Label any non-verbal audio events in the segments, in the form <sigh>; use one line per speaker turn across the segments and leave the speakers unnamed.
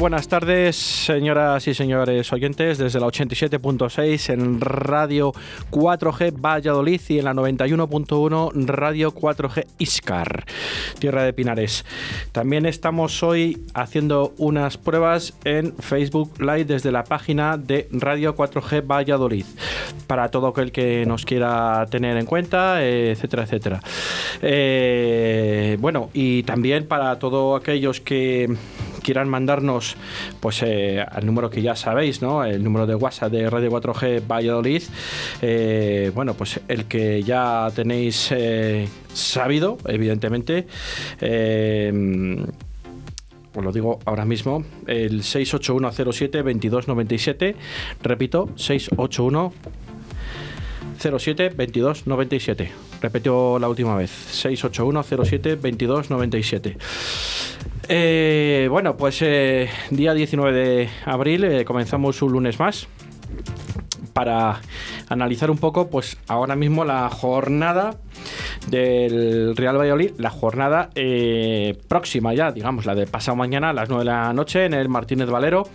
Buenas tardes, señoras y señores oyentes, desde la 87.6 en Radio 4G Valladolid y en la 91.1 Radio 4G Iscar, Tierra de Pinares. También estamos hoy haciendo unas pruebas en Facebook Live desde la página de Radio 4G Valladolid, para todo aquel que nos quiera tener en cuenta, etcétera, etcétera. Eh, bueno, y también para todos aquellos que quieran mandarnos pues eh, al número que ya sabéis, ¿no? El número de WhatsApp de Radio 4G Valladolid. Eh, bueno, pues el que ya tenéis eh, sabido, evidentemente. Pues lo digo ahora mismo, el 68107-2297, repito, 681 07 22 97. Repetió la última vez, 681 07 22 97. Eh, bueno, pues eh, día 19 de abril eh, comenzamos un lunes más para analizar un poco, pues ahora mismo la jornada del Real Valladolid, la jornada próxima ya, digamos, la de pasado mañana a las 9 de la noche en el Martínez Valero.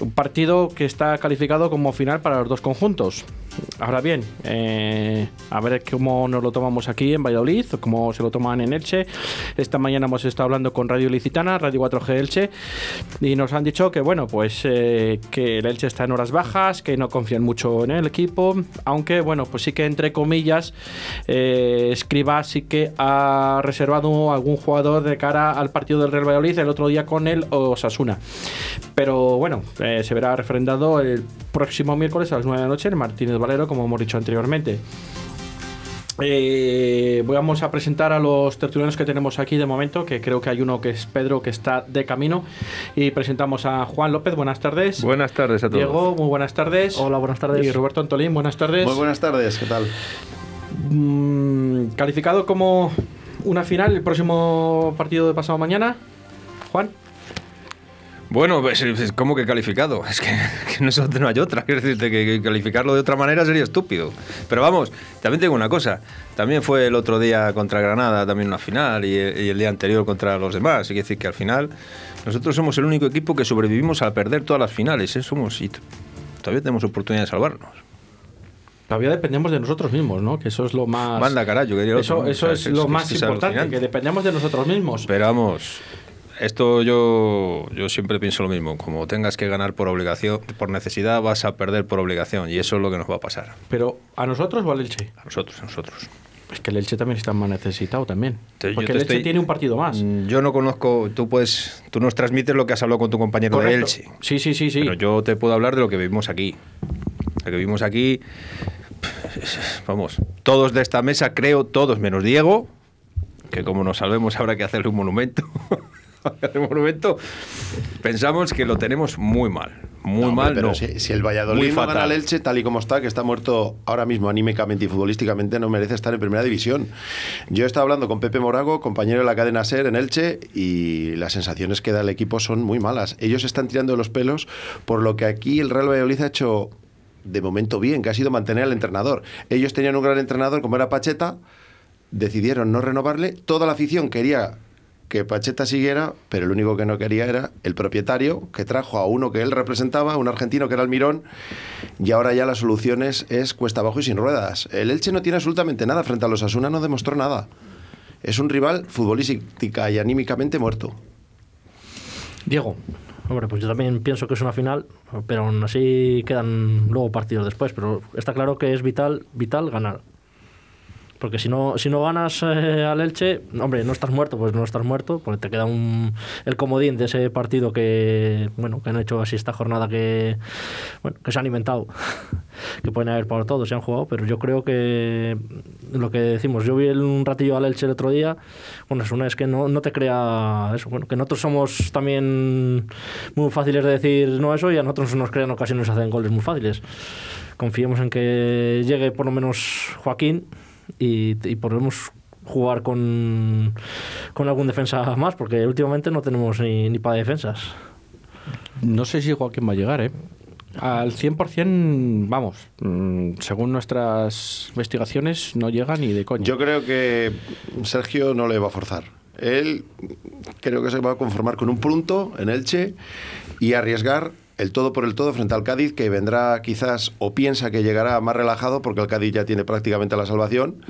un partido que está calificado como final para los dos conjuntos. Ahora bien, eh, a ver cómo nos lo tomamos aquí en Valladolid, cómo se lo toman en Elche. Esta mañana hemos estado hablando con Radio Licitana, Radio 4G Elche, y nos han dicho que, bueno, pues eh, que el Elche está en horas bajas, que no confían mucho en el equipo, aunque, bueno, pues sí que entre comillas, eh, Escriba sí que ha reservado algún jugador de cara al partido del Real Valladolid el otro día con el Osasuna. Pero bueno, se verá refrendado el próximo miércoles a las 9 de la noche en Martínez Valero, como hemos dicho anteriormente. Eh, vamos a presentar a los tertulianos que tenemos aquí de momento, que creo que hay uno que es Pedro, que está de camino. Y presentamos a Juan López, buenas tardes.
Buenas tardes a todos.
Diego, muy buenas tardes.
Hola, buenas tardes.
Y Roberto Antolín, buenas tardes.
Muy buenas tardes, ¿qué tal?
Mm, calificado como una final el próximo partido de pasado mañana. Juan.
Bueno, pues, ¿cómo que calificado? Es que, <laughs> no, hay otra. Es decir, que, calificarlo de otra manera sería estúpido. Pero vamos, también tengo una cosa. También fue el otro día contra Granada, también una final, y, el día anterior contra los demás. Que decir que al final nosotros somos el único equipo que sobrevivimos a perder todas las finales. ¿eh? Somos, y todavía tenemos oportunidad de salvarnos.
Todavía dependemos de nosotros mismos, ¿no? Que eso es lo más.
Manda carajo,
Eso, eso es, lo más importante, que dependemos de nosotros mismos.
Pero vamos, esto yo, yo siempre pienso lo mismo. Como tengas que ganar por obligación, por necesidad, vas a perder por obligación. Y eso es lo que nos va a pasar.
¿Pero a nosotros o al Elche?
A nosotros, a nosotros.
Es que el Elche también está más necesitado también. Porque el Elche tiene un partido más.
Mm, yo no conozco, tú puedes, tú nos transmites lo que has hablado con tu compañero de Elche.
Sí, sí, sí, sí.
Pero yo te puedo hablar de lo que vivimos aquí. Lo que vivimos aquí, vamos, todos de esta mesa, creo, todos menos Diego, que como nos salvemos habrá que hacerle un monumento. <laughs> <laughs> de momento pensamos que lo tenemos muy mal. Muy mal,
pero Si, el Valladolid no gana el Elche tal y como está, que está muerto ahora mismo anímicamente y futbolísticamente, no merece estar en primera división. Yo he estado hablando con Pepe Morago, compañero de la cadena SER en Elche, y las sensaciones que da el equipo son muy malas. Ellos están tirando los pelos por lo que aquí el Real Valladolid ha hecho de momento bien, que ha sido mantener al entrenador. Ellos tenían un gran entrenador como era Pacheta, decidieron no renovarle, toda la afición quería que Pacheta siguiera, pero el único que no quería era el propietario, que trajo a uno que él representaba, un argentino que era Almirón, y ahora ya la solución es, cuesta abajo y sin ruedas. El Elche no tiene absolutamente nada frente a los Asuna, no demostró nada. Es un rival futbolística y anímicamente muerto.
Diego.
Hombre, pues yo también pienso que es una final, pero aún así quedan luego partidos después. Pero está claro que es vital, vital ganar. Porque si no, si no ganas eh, al Elche, hombre, no estás muerto, pues no estás muerto, porque te queda un, el comodín de ese partido que, bueno, que han hecho así esta jornada que, bueno, que se han inventado, <laughs> que pueden haber por todos, se han jugado, pero yo creo que lo que decimos, yo vi un ratillo al Elche el otro día, bueno, es una es que no, no te crea eso, bueno, que nosotros somos también muy fáciles de decir no eso y a nosotros nos crean ocasiones hacen goles muy fáciles. Confiemos en que llegue por lo menos Joaquín y, y podemos jugar con, con algún defensa más, porque últimamente no tenemos ni, ni para defensas.
No sé si Joaquín va a llegar, ¿eh? Al 100%, vamos, mm, según nuestras investigaciones, no llega ni de coña.
Yo creo que Sergio no le va a forzar. Él creo que se va a conformar con un punto en Elche y arriesgar el todo por el todo frente al Cádiz, que vendrá quizás o piensa que llegará más relajado porque el Cádiz ya tiene prácticamente la salvación.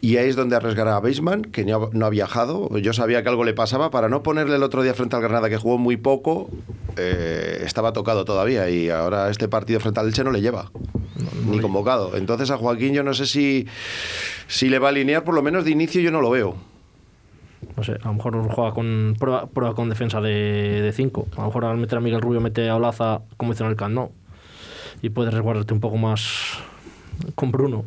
Y ahí es donde arriesgará a Beisman, que no, no ha viajado. Yo sabía que algo le pasaba. Para no ponerle el otro día frente al Granada, que jugó muy poco, eh, estaba tocado todavía. Y ahora este partido frente al Elche no le lleva. ni convocado. Entonces a Joaquín yo no sé si, si le va a alinear, por lo menos de inicio yo no lo veo.
No sé, a lo mejor juega con prueba, prueba con defensa de 5. a lo mejor al meter a Miguel Rubio mete a Olaza como hizo en el Camp Nou. Y puedes resguardarte un poco más con Bruno.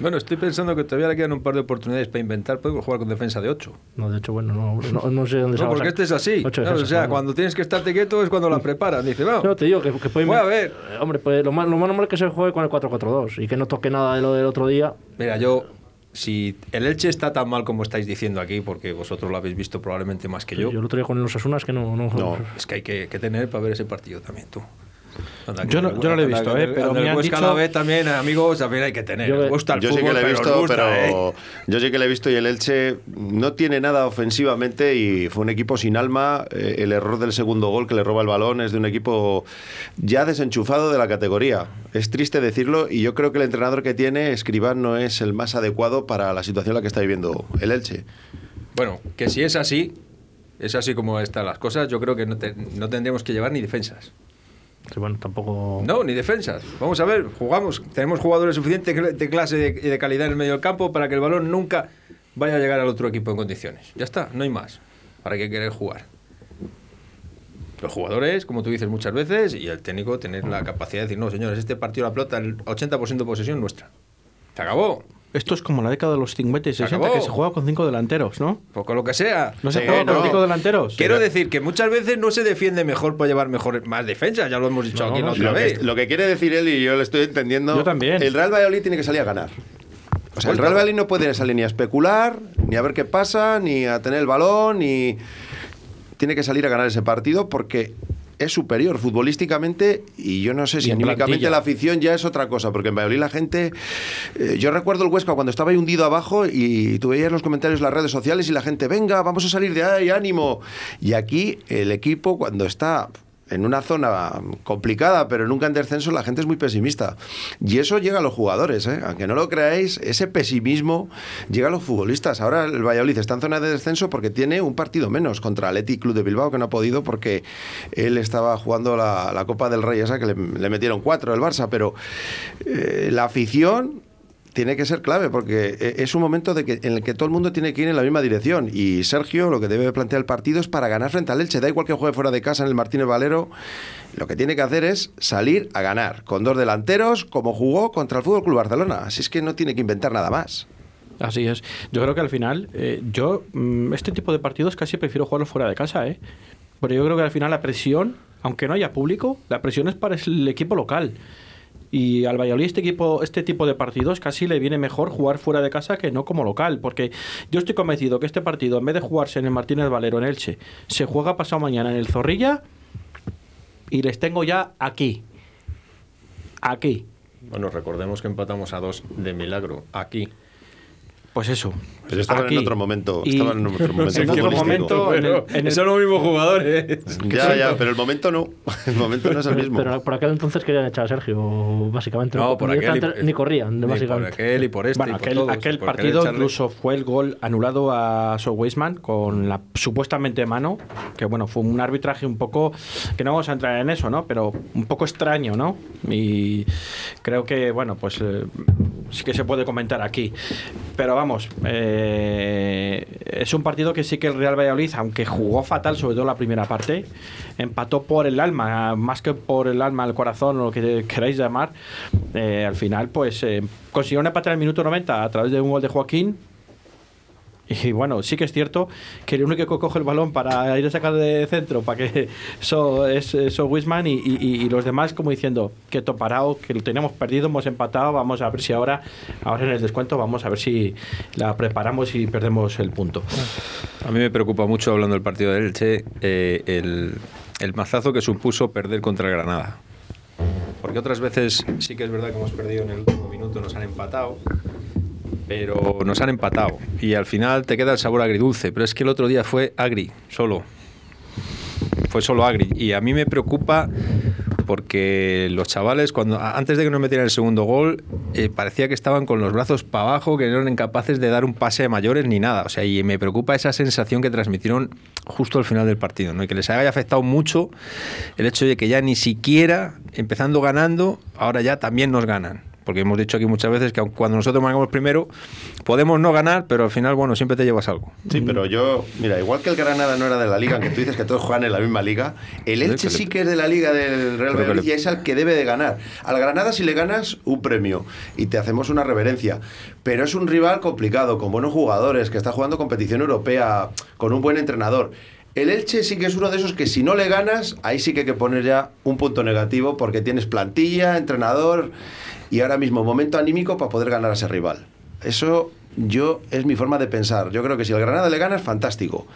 Bueno, estoy pensando que todavía le quedan un par de oportunidades para inventar. Podemos jugar con defensa de 8.
No, de hecho, bueno, no, no, no sé dónde se
No, porque este es así. Claro, o sea,
claro.
cuando tienes que estarte quieto es cuando la preparan. Dice, vamos.
No, te digo que, que pueden
Voy a ver.
Eh, Hombre, pues lo más, lo más normal es que se juegue con el 4-4-2 y que no toque nada de lo del otro día.
Mira, yo, si el Elche está tan mal como estáis diciendo aquí, porque vosotros lo habéis visto probablemente más que yo,
Yo otro día con los Asunas que no. no,
No.
es que hay que, que tener para ver ese partido también, tú. Anda,
Yo
que
no- yo no lo he visto, eh, pero me
el
han
Huesca
dicho-
también, amigos, también hay que tener.
Yo-
gusta el
Yo sí
fútbol,
que lo he
pero
visto,
gusta,
pero
¿eh?
yo sí que lo he visto y el Elche no tiene nada ofensivamente y fue un equipo sin alma. Eh, el error del segundo gol que le roba el balón es de un equipo ya desenchufado de la categoría. Es triste decirlo y yo creo que el entrenador que tiene, Escribán, no es el más adecuado para la situación en la que está viviendo el Elche.
Bueno, que si es así, es así como están las cosas, yo creo que no, te- no tendríamos que llevar ni defensas.
Tampoco.
No, ni defensas. Vamos a ver, jugamos, tenemos jugadores suficientes de clase y de, de calidad en el medio del campo para que el balón nunca vaya a llegar al otro equipo en condiciones. Ya está, no hay más. ¿Para qué querer jugar? Los jugadores, como tú dices muchas veces, y el técnico tener la capacidad de decir, no, señores, este partido la pelota, el 80% de posesión nuestra. Se acabó.
Esto es como la década de los 50 y
Se
60,
acabó.
que se juega con cinco delanteros, ¿no?
Pues con lo que sea.
¿No se
Sí,
juega con
no.
cinco delanteros?
Quiero decir que muchas veces no se defiende mejor para llevar mejor, más defensa, ya lo hemos dicho
No,
aquí
no,
otra
Lo
vez.
que, lo que quiere decir él, y yo lo estoy entendiendo,
Yo también.
el Real Valladolid tiene que salir a ganar. O sea, el Real Valladolid no puede salir ni a especular, ni a ver qué pasa, ni a tener el balón, ni... Tiene que salir a ganar ese partido porque es superior futbolísticamente y yo no sé si anímicamente la afición ya es otra cosa, porque en Valladolid la gente... eh, yo recuerdo el Huesca cuando estaba ahí hundido abajo y tú veías los comentarios en las redes sociales y la gente, venga, vamos a salir de ahí, ánimo. Y aquí el equipo cuando está en una zona complicada, pero nunca en descenso, la gente es muy pesimista. Y eso llega a los jugadores, ¿eh? aunque no lo creáis, ese pesimismo llega a los futbolistas. Ahora el Valladolid está en zona de descenso porque tiene un partido menos contra el Athletic Club de Bilbao, que no ha podido porque él estaba jugando la, Copa del Rey, esa que le, le metieron cuatro el Barça, pero eh, la afición tiene que ser clave porque eh, es un momento de que, en el que todo el mundo tiene que ir en la misma dirección y Sergio lo que debe plantear el partido es para ganar frente al Elche, da igual que juegue fuera de casa en el Martínez Valero, lo que tiene que hacer es salir a ganar con dos delanteros como jugó contra el Fútbol Club Barcelona, así es que no tiene que inventar nada más.
Así es. Yo creo que al final, eh, yo mm, este tipo de partidos casi prefiero jugarlos fuera de casa, ¿eh? Pero yo creo que al final la presión, aunque no haya público, la presión es para el equipo local. Y al Valladolid este equipo, este tipo de partidos casi le viene mejor jugar fuera de casa que no como local, porque yo estoy convencido que este partido, en vez de jugarse en el Martínez Valero en Elche, se juega pasado mañana en el Zorrilla y les tengo ya aquí. Aquí.
Bueno, recordemos que empatamos a dos de milagro aquí.
Pues eso.
Pero estaban
Aquí.
en otro momento,
Y-
estaban en otro momento. <laughs>
En otro momento, en el- en el-
Son los mismos jugadores.
Ya, ya, pero el momento no, <laughs> el momento no es el mismo.
pero por aquel entonces querían echar a Sergio, básicamente.
No, por aquel y-
directamente ni corrían,
Ni
básicamente.
por aquel y por este.
bueno,
y por
aquel,
todos,
aquel
por
partido
echarle-
incluso fue el gol anulado a So Weisman con la supuestamente mano, que bueno, fue un arbitraje un poco, que no vamos a entrar en eso, ¿no? Pero un poco extraño, ¿no? Y creo que, bueno, pues eh, sí que se puede comentar aquí. Pero vamos, eh, es un partido que sí que el Real Valladolid, aunque jugó fatal, sobre todo la primera parte, empató por el alma, más que por el alma, el corazón, o lo que queráis llamar. Eh, al final, pues eh, consiguieron empatar en el minuto 90 a través de un gol de Joaquín, y bueno, sí que es cierto que el único que coge el balón para ir a sacar de centro, para que <laughs> eso es eso Wisman y, y, los demás como diciendo que toparao, que lo tenemos perdido, hemos empatado, vamos a ver si ahora, ahora en el descuento, vamos a ver si la preparamos y perdemos el punto.
A mí me preocupa mucho, hablando del partido del Elche, eh, el, el mazazo que supuso perder contra el Granada. Porque otras veces sí que es verdad que hemos perdido en el último minuto, nos han empatado pero nos han empatado y al final te queda el sabor agridulce, pero es que el otro día fue agri, solo. Fue solo agri y a mí me preocupa porque los chavales cuando antes de que nos metieran el segundo gol eh, parecía que estaban con los brazos para abajo, que eran incapaces de dar un pase a mayores ni nada, o sea, y me preocupa esa sensación que transmitieron justo al final del partido, ¿no? Y que les haya afectado mucho el hecho de que ya ni siquiera empezando ganando, ahora ya también nos ganan porque hemos dicho aquí muchas veces que cuando nosotros marcamos primero, podemos no ganar, pero al final, bueno, siempre te llevas algo.
Sí, pero yo, mira, igual que el Granada no era de la liga, aunque tú dices que todos juegan en la misma liga, el Elche sí que es de la liga del Real Madrid y es al que debe de ganar. Al Granada si le ganas, un premio y te hacemos una reverencia. Pero es un rival complicado, con buenos jugadores, que está jugando competición europea, con un buen entrenador. El Elche sí que es uno de esos que si no le ganas, ahí sí que hay que poner ya un punto negativo porque tienes plantilla, entrenador y ahora mismo momento anímico para poder ganar a ese rival. Eso yo es mi forma de pensar. Yo creo que si el Granada le ganas, fantástico.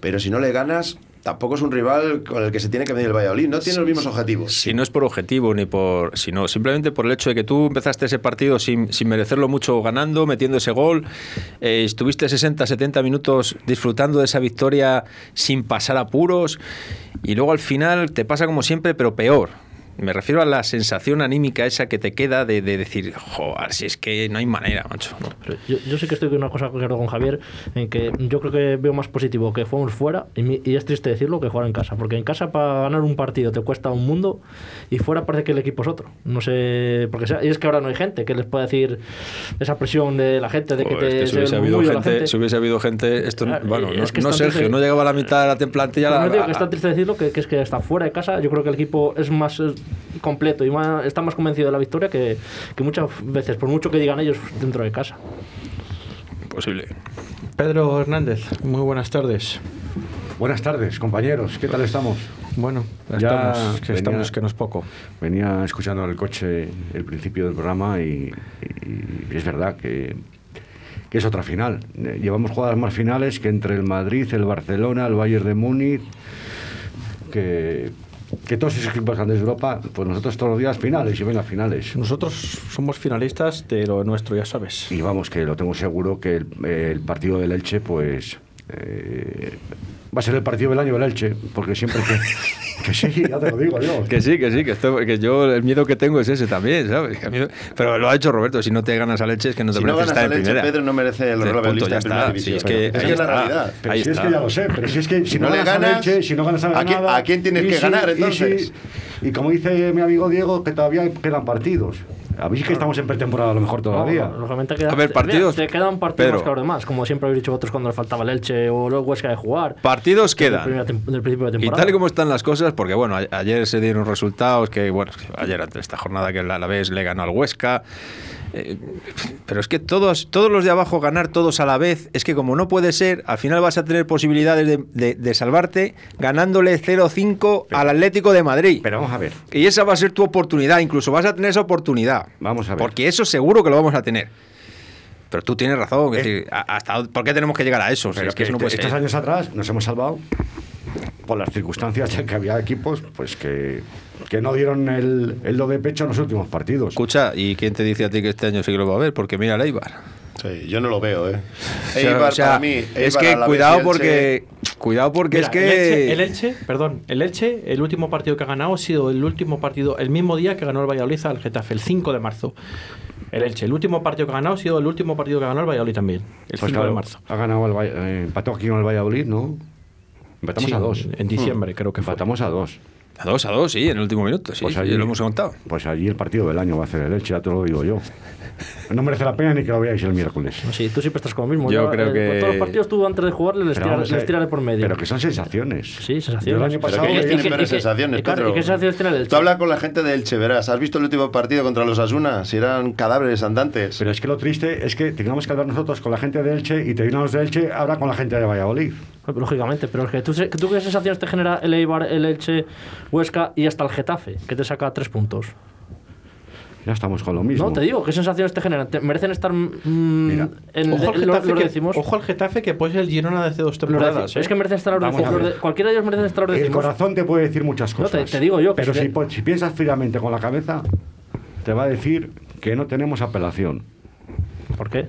Pero si no le ganas, tampoco es un rival con el que se tiene que medir el Valladolid. No tiene los mismos objetivos.
Si no es por objetivo ni por. sino simplemente por el hecho de que tú empezaste ese partido sin, sin merecerlo mucho ganando, metiendo ese gol. Eh, estuviste 60, 70 minutos disfrutando de esa victoria sin pasar apuros. Y luego al final te pasa como siempre, pero peor me refiero a la sensación anímica esa que te queda de, decir, joder, si es que no hay manera, macho.
yo, yo, sí que estoy con una cosa que con Javier, en que yo creo que veo más positivo que fuimos fuera, y, es triste decirlo, que jugar en casa. Porque en casa para ganar un partido te cuesta un mundo, y fuera parece que el equipo es otro. No sé, porque sea, y es que ahora no hay gente que les pueda decir esa presión de la gente, de que te.
si, hubiese habido gente, si hubiese habido gente, esto, ah, bueno, no, Sergio, no llegaba a la mitad de la plantilla.
La, no digo que está triste decirlo, que, que, es que está fuera de casa, yo creo que el equipo es más completo y está más convencido de la victoria que, que muchas veces, por mucho que digan ellos dentro de casa.
Posible.
Pedro Hernández, muy buenas tardes.
Buenas tardes, compañeros. ¿Qué tal estamos?
Bueno, ya estamos, que, estamos, que no es poco.
Venía escuchando en el coche el principio del programa y, es verdad que, que, es otra final. Llevamos jugadas más finales que entre el Madrid, el Barcelona, el Bayern de Múnich, que que todos esos equipos grandes de Europa, pues nosotros todos los días finales y venga finales.
Nosotros somos finalistas de lo nuestro, ya sabes.
Y vamos, que lo tengo seguro que el, partido del Elche, pues eh, va a ser el partido del año del Elche, porque siempre que, <laughs> que sí, ya te lo digo yo.
que sí, que sí, que, esto, que yo el miedo que tengo es ese también, ¿sabes? pero lo ha hecho Roberto, si no te ganas al Elche es que no te
si
mereces
no
estar en
Leche,
primera.
Pedro no merece el
punto, ya está. Sí, es que,
es, la realidad.
Pero si es que ya lo sé, pero si es que si, no, le ganas, al Elche, si no ganas a
¿a quién, ¿a quién tienes que ganar entonces?
y como dice mi amigo Diego, que todavía quedan partidos. A ver si que estamos en pretemporada a lo mejor todavía.
a ver, partidos.
Te, quedan partidos más que los demás, como siempre habéis dicho vosotros cuando les faltaba el Elche o luego Huesca de jugar.
Partidos quedan.
Del principio de temporada.
Y tal y como están las cosas, porque bueno, ayer se dieron resultados que, bueno, ayer ante esta jornada que a la vez le ganó al Huesca. Eh, pero es que todos, todos los de abajo ganar todos a la vez, es que como no puede ser, al final vas a tener posibilidades de, salvarte ganándole 0-5 al Atlético de Madrid.
Pero vamos a ver.
Y esa va a ser tu oportunidad, incluso vas a tener esa oportunidad.
Vamos a ver.
Porque eso seguro que lo vamos a tener. Pero tú tienes razón. decir, hasta, ¿Por qué tenemos que llegar a eso?
es que, este, estos años atrás nos hemos salvado por las circunstancias en <laughs> que había equipos pues que que no dieron el, el do de pecho en los últimos partidos.
Escucha, ¿y quién te dice a ti que este año sí que lo va a ver? Porque mira el Eibar.
Sí, yo no lo veo, ¿eh?
Eibar para mí. es que cuidado porque, cuidado porque es
que. El Elche, perdón, el Elche, el último partido que ha ganado ha sido el último partido, el mismo día que ganó el Valladolid al Getafe, el 5 de marzo. El Elche, el último partido que ha ganado ha sido el último partido que ganó el Valladolid también, el 5 pues de marzo.
Ha ganado el Valladolid, eh, empató aquí con el Valladolid, ¿no? Empatamos a dos.
En diciembre, creo que
fue. Empatamos a dos.
A dos, a dos, sí, en el último minuto, sí,
Pues
sí,
allí-
lo hemos contado.
Pues allí el partido del año va a ser el Elche, ya te lo digo yo. No merece la pena ni que lo veáis el miércoles.
Sí, tú siempre estás con lo mismo.
Yo
Ya,
creo
eh,
que-
con todos los partidos tú antes de jugarle les,
Pero
tira,
vamos a
les
ver,
tírale por medio.
Pero que son sensaciones.
Sí, sensaciones.
Yo el año pasado...
¿Pero
que- que-
sensaciones,
y claro,
Pedro?
¿y qué sensaciones tiene el Elche?
Tú hablas con la gente de Elche, verás. ¿Has visto el último partido contra los Asuna? Si eran cadáveres andantes.
Pero es que lo triste es que tengamos que hablar nosotros con la gente de Elche y te vienen los de Elche ahora con la gente de Valladolid.
Lógicamente, pero es que tú, tú qué sensaciones te genera el Eibar, el Elche, Huesca y hasta el Getafe, que te saca tres puntos.
Ya estamos con lo mismo.
No, te digo, ¿qué sensaciones te generan? ¿Te merecen estar mm,
Mira,
en
Ojo al,
de- lo-
Getafe
lo
que,
decimos?
ojo al Getafe que puede ser el Girona de hace dos temporadas.
decimos. Es que
¿eh?
merecen estar los. Los Cualquiera de ellos merecen estar los
El
decimos.
corazón te puede decir muchas
No,
cosas.
te- te digo yo que
Pero
si
po- si piensas fríamente con la cabeza, te va a decir que no tenemos apelación.
¿Por qué?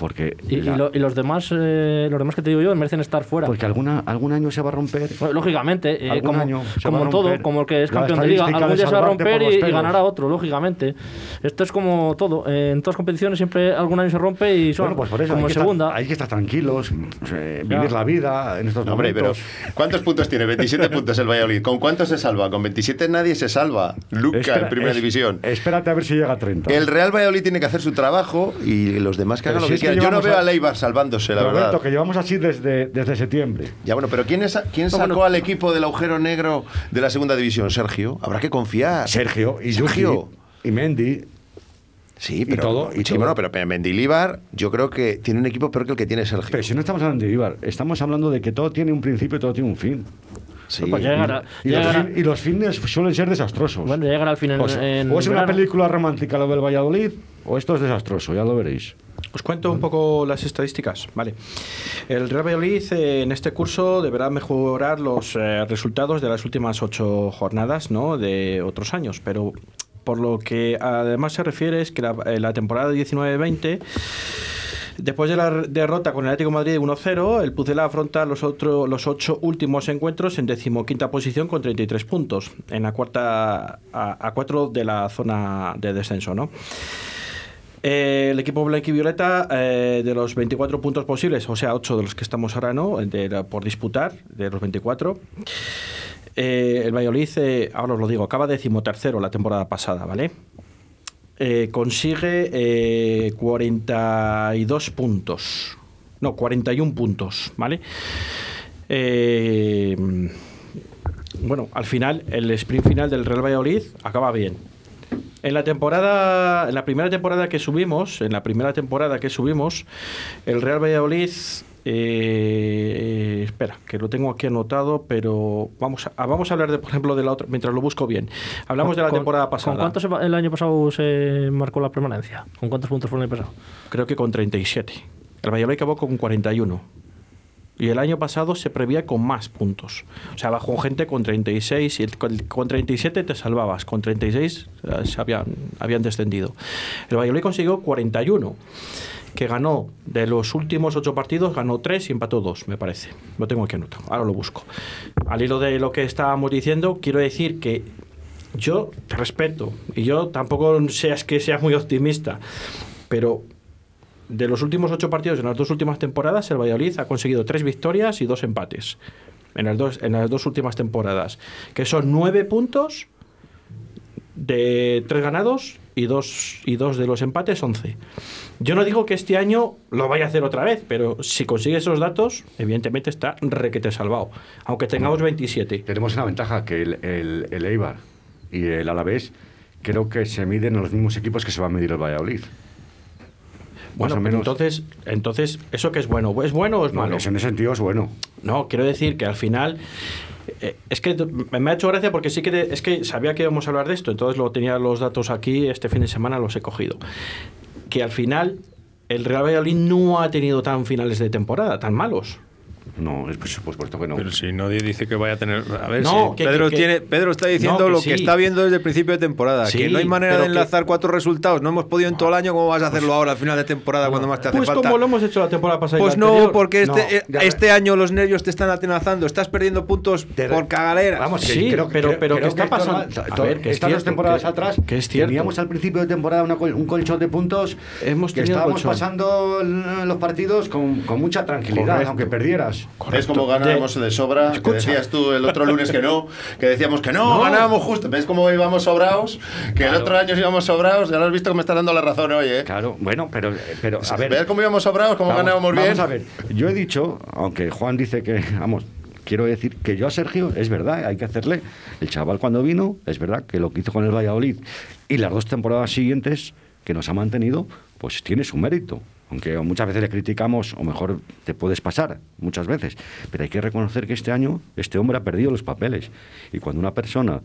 Porque,
Y, y
la-
lo- y los demás eh, los demás que te digo yo merecen estar fuera.
porque alguna, algún año se va a romper.
Bueno, Lógicamente, eh,
Algún
como,
año se
como
va a
todo,
romper
como el que es campeón de liga, algún día se va a romper y, y ganará otro, lógicamente. Esto es como todo, eh, en todas competiciones siempre algún año se rompe y son
Bueno, pues por eso
como
hay
segunda.
Estar, hay que estar tranquilos, eh,
Ya.
vivir la vida en estos
No, hombre, pero
momentos.
¿cuántos puntos tiene? 27 <laughs> puntos el Valladolid. ¿Con cuántos se salva? Con 27 nadie se salva. Luca
Espera-
en primera
es-
división.
Espérate a ver si llega a 30.
El Real Valladolid tiene que hacer su trabajo y los demás que hagan lo que Yo no veo
a-
a Leibar salvándose, la
Roberto,
verdad.
que llevamos así desde, desde septiembre.
Ya bueno, pero ¿quién, es, quién sacó
bueno.
al equipo del agujero negro de la segunda división? Sergio. Habrá que confiar.
Sergio y
Sergio.
Yuki y Mendy.
Sí,
Y
pero,
todo, y
sí,
todo.
bueno, pero Mendilibar yo creo que tiene un equipo peor que el que tiene Sergio.
Pero si no estamos hablando de Ibar, estamos hablando de que todo tiene un principio y todo tiene un fin.
Sí.
Pues llegará-
Y, los,
llegará-
fin- y los fines suelen ser desastrosos.
bueno, llegar al final
o, sea,
en,
o es una
verano.
película romántica lo del Valladolid, o esto es desastroso, ya lo veréis.
Os cuento un poco las estadísticas. Vale. El Real Valladolid eh, en este curso deberá mejorar los eh, resultados de las últimas ocho jornadas ¿no? de otros años, pero por lo que además se refiere es que la, eh, la temporada 19-20 Después de la derrota con el Atlético de Madrid 1-0, el Pucela afronta los, otro- los ocho últimos encuentros en decimoquinta posición con 33 puntos, en la cuarta a, a cuatro de la zona de descenso, ¿no? Eh, el equipo blanquivioleta, eh, de los 24 puntos posibles, o sea, 8 de los que estamos ahora, ¿no? De por disputar, de los 24. eh, el Valladolid, eh, ahora os lo digo, acaba decimotercero la temporada pasada, ¿vale? Consigue eh, 42 puntos. No, 41 puntos, ¿vale? Bueno, al final, el sprint final del Real Valladolid acaba bien. En la temporada, en la primera temporada que subimos, en la primera temporada que subimos, el Real Valladolid, eh, espera, que lo tengo aquí anotado, pero vamos a, vamos a hablar de, por ejemplo, de la otra, mientras lo busco bien. Hablamos de la temporada pasada.
¿Con cuántos el año pasado se marcó la permanencia? ¿Con cuántos puntos fue el año pasado?
Creo que con 37. El Valladolid acabó con 41. Y el año pasado se prevía con más puntos. O sea, bajó gente con 36 y con, con 37 te salvabas. Con 36 eh, se habían, habían descendido. El Valladolid consiguió 41, que ganó de los últimos 8 partidos, ganó 3 y empató 2, me parece. Lo tengo aquí anotado. Ahora lo busco. Al hilo de lo que estábamos diciendo, quiero decir que yo te respeto y yo tampoco seas que seas muy optimista, pero de los últimos ocho partidos en las dos últimas temporadas, el Valladolid ha conseguido tres victorias y dos empates. En las dos, en las dos últimas temporadas. Que son nueve puntos de tres ganados y dos, y dos de los empates, once. Yo no digo que este año lo vaya a hacer otra vez, pero si consigue esos datos, evidentemente está requete salvado. Aunque tengamos 27.
Tenemos una ventaja que el, el, Eibar y el Alavés creo que se miden en los mismos equipos que se va a medir el Valladolid.
Bueno,
Más o
pero
menos.
entonces, entonces, ¿eso qué es bueno? ¿Es bueno o es
No,
malo?
eso en ese sentido es bueno.
No, quiero decir que al final. eh, es que me ha hecho gracia porque sí que es que sabía que íbamos a hablar de esto, entonces lo tenía los datos aquí, este fin de semana los he cogido. Que al final el Real Valladolid no ha tenido tan finales de temporada, tan malos.
No, es pues, por supuesto que no.
Pero si nadie dice que vaya a tener. A ver,
No,
si
que-
Pedro,
que-
tiene, Pedro está diciendo
No, que
lo
sí.
que está viendo desde el principio de temporada.
Sí,
que no hay manera de
que-
enlazar cuatro resultados. No hemos podido en todo el año. ¿Cómo vas a hacerlo ahora al final de temporada cuando más te hace
Pues
falta?
como lo hemos hecho la temporada pasada.
Pues no,
anterior.
porque este,
No,
eh, este año los nervios te están atenazando. Estás perdiendo puntos
Te-
por cagaleras.
Vamos, que
Sí,
creo-
pero-
creo-
pero
creo
¿qué está pasando? A ver, que
estas dos temporadas
que-
atrás
que es cierto.
teníamos al principio de temporada una un colchón de puntos
Hemos
que estábamos pasando los partidos con, mucha tranquilidad, aunque perdieras. Días.
¿Ves cómo ganábamos de, sobra? Que decías tú el otro lunes que no, que decíamos que no, ganábamos justo. ¿Ves cómo íbamos sobrados? Que el otro año íbamos sobrados, ya lo has visto que me está dando la razón hoy, ¿eh?
Claro, bueno, pero, pero a ver.
¿Ves cómo íbamos sobrados, cómo ganábamos bien?
Vamos a ver, yo he dicho, aunque Juan dice que, vamos, quiero decir que yo a Sergio, es verdad, hay que hacerle. El chaval cuando vino, es verdad que lo que hizo con el Valladolid y las dos temporadas siguientes que nos ha mantenido, pues tiene su mérito aunque muchas veces le criticamos, o mejor te puedes pasar, muchas veces, pero hay que reconocer que este año este hombre ha perdido los papeles. Y cuando una persona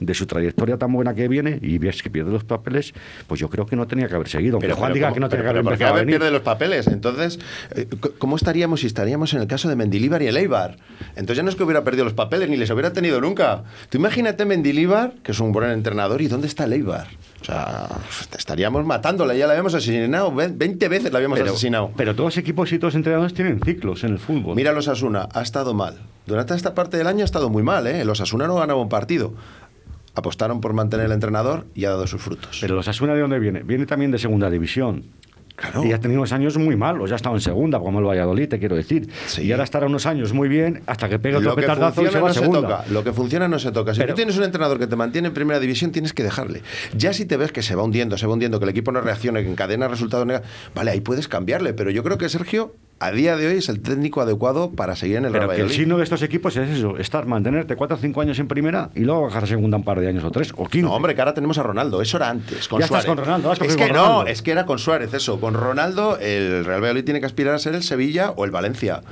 de su trayectoria tan buena que viene y ves que pierde los papeles, pues yo creo que no tenía que haber seguido.
Pero Juan diga que no tenía que haber empezado a pierde los papeles. Entonces, eh, ¿cómo estaríamos si estaríamos en el caso de Mendilíbar y el Eibar? Entonces ya no es que hubiera perdido los papeles, ni les hubiera tenido nunca. Tú imagínate Mendilíbar, que es un buen entrenador, ¿y dónde está el Eibar? O sea, estaríamos matándola, ya la habíamos asesinado, 20 veces la habíamos asesinado.
Pero todos los equipos y todos los entrenadores tienen ciclos en el fútbol.
Mira los Asuna, ha estado mal. Durante esta parte del año ha estado muy mal, ¿eh? Los Asuna no ganaba un partido. Apostaron por mantener el entrenador y ha dado sus frutos.
Pero los Asuna de dónde viene? Viene también de segunda división. Y ha tenido unos años muy malos, ya ha estado en segunda, como el Valladolid, te quiero decir. Y ahora estará unos años muy bien hasta que pegue otro petardazo y se va a segunda.
Lo que funciona no se toca. Si tú tienes un entrenador que te mantiene en primera división, tienes que dejarle. Ya si te ves que se va hundiendo, se va hundiendo, que el equipo no reacciona, que encadena resultados negativos, vale, ahí puedes cambiarle. Pero yo creo que Sergio a día de hoy es el técnico adecuado para seguir en el
Pero que el signo de estos equipos es eso, estar, mantenerte 4 o 5 años en primera y luego bajar a segunda un par de años o tres o 15.
No, hombre, que ahora tenemos a Ronaldo, eso era antes,
con ya Estás con Ronaldo,
es que no, es que era con Suárez eso, con Ronaldo el Real Valladolid tiene que aspirar a ser el Sevilla o el Valencia.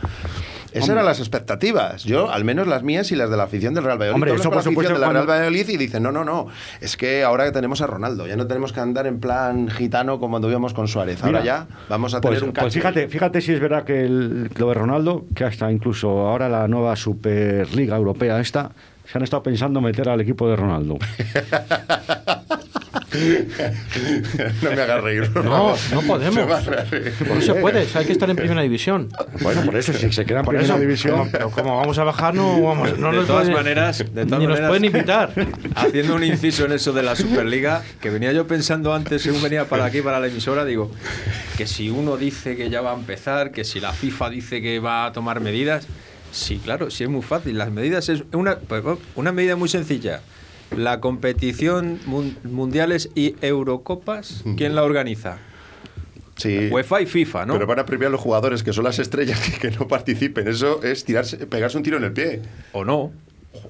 Esas eran las expectativas. Yo, al menos las mías y las de la afición del Real Valladolid.
Hombre, eso por supuesto.
de la Real Valladolid y dicen, no, no, no, es que ahora que tenemos a Ronaldo, ya no tenemos que andar en plan gitano como cuando íbamos con Suárez. Ahora ya vamos a tener
pues,
un cacho.
Pues fíjate, fíjate si es verdad que el, lo de Ronaldo, que hasta incluso ahora la nueva Superliga Europea esta, se han estado pensando meter al equipo de Ronaldo. <laughs> <laughs>
no me hagas reír.
No, no podemos. <laughs> No se puede, hay que estar en primera división.
Bueno, por eso, si se queda en primera división.
Pero como vamos a bajar, no vamos. No
de, todas maneras, de todas
ni
nos
pueden invitar. <laughs>
Haciendo un inciso en eso de la Superliga, que venía yo pensando antes, según venía para aquí, para la emisora, digo, que si uno dice que ya va a empezar, que si la FIFA dice que va a tomar medidas. Sí, claro, sí es muy fácil. Las medidas es una, pues, una medida muy sencilla la competición mundiales y Eurocopas, ¿quién la organiza?
Sí.
UEFA y FIFA, ¿no?
Pero van a premiar a los jugadores que son las estrellas <laughs> que, no participen. Eso es tirarse, pegarse un tiro en el pie.
O no.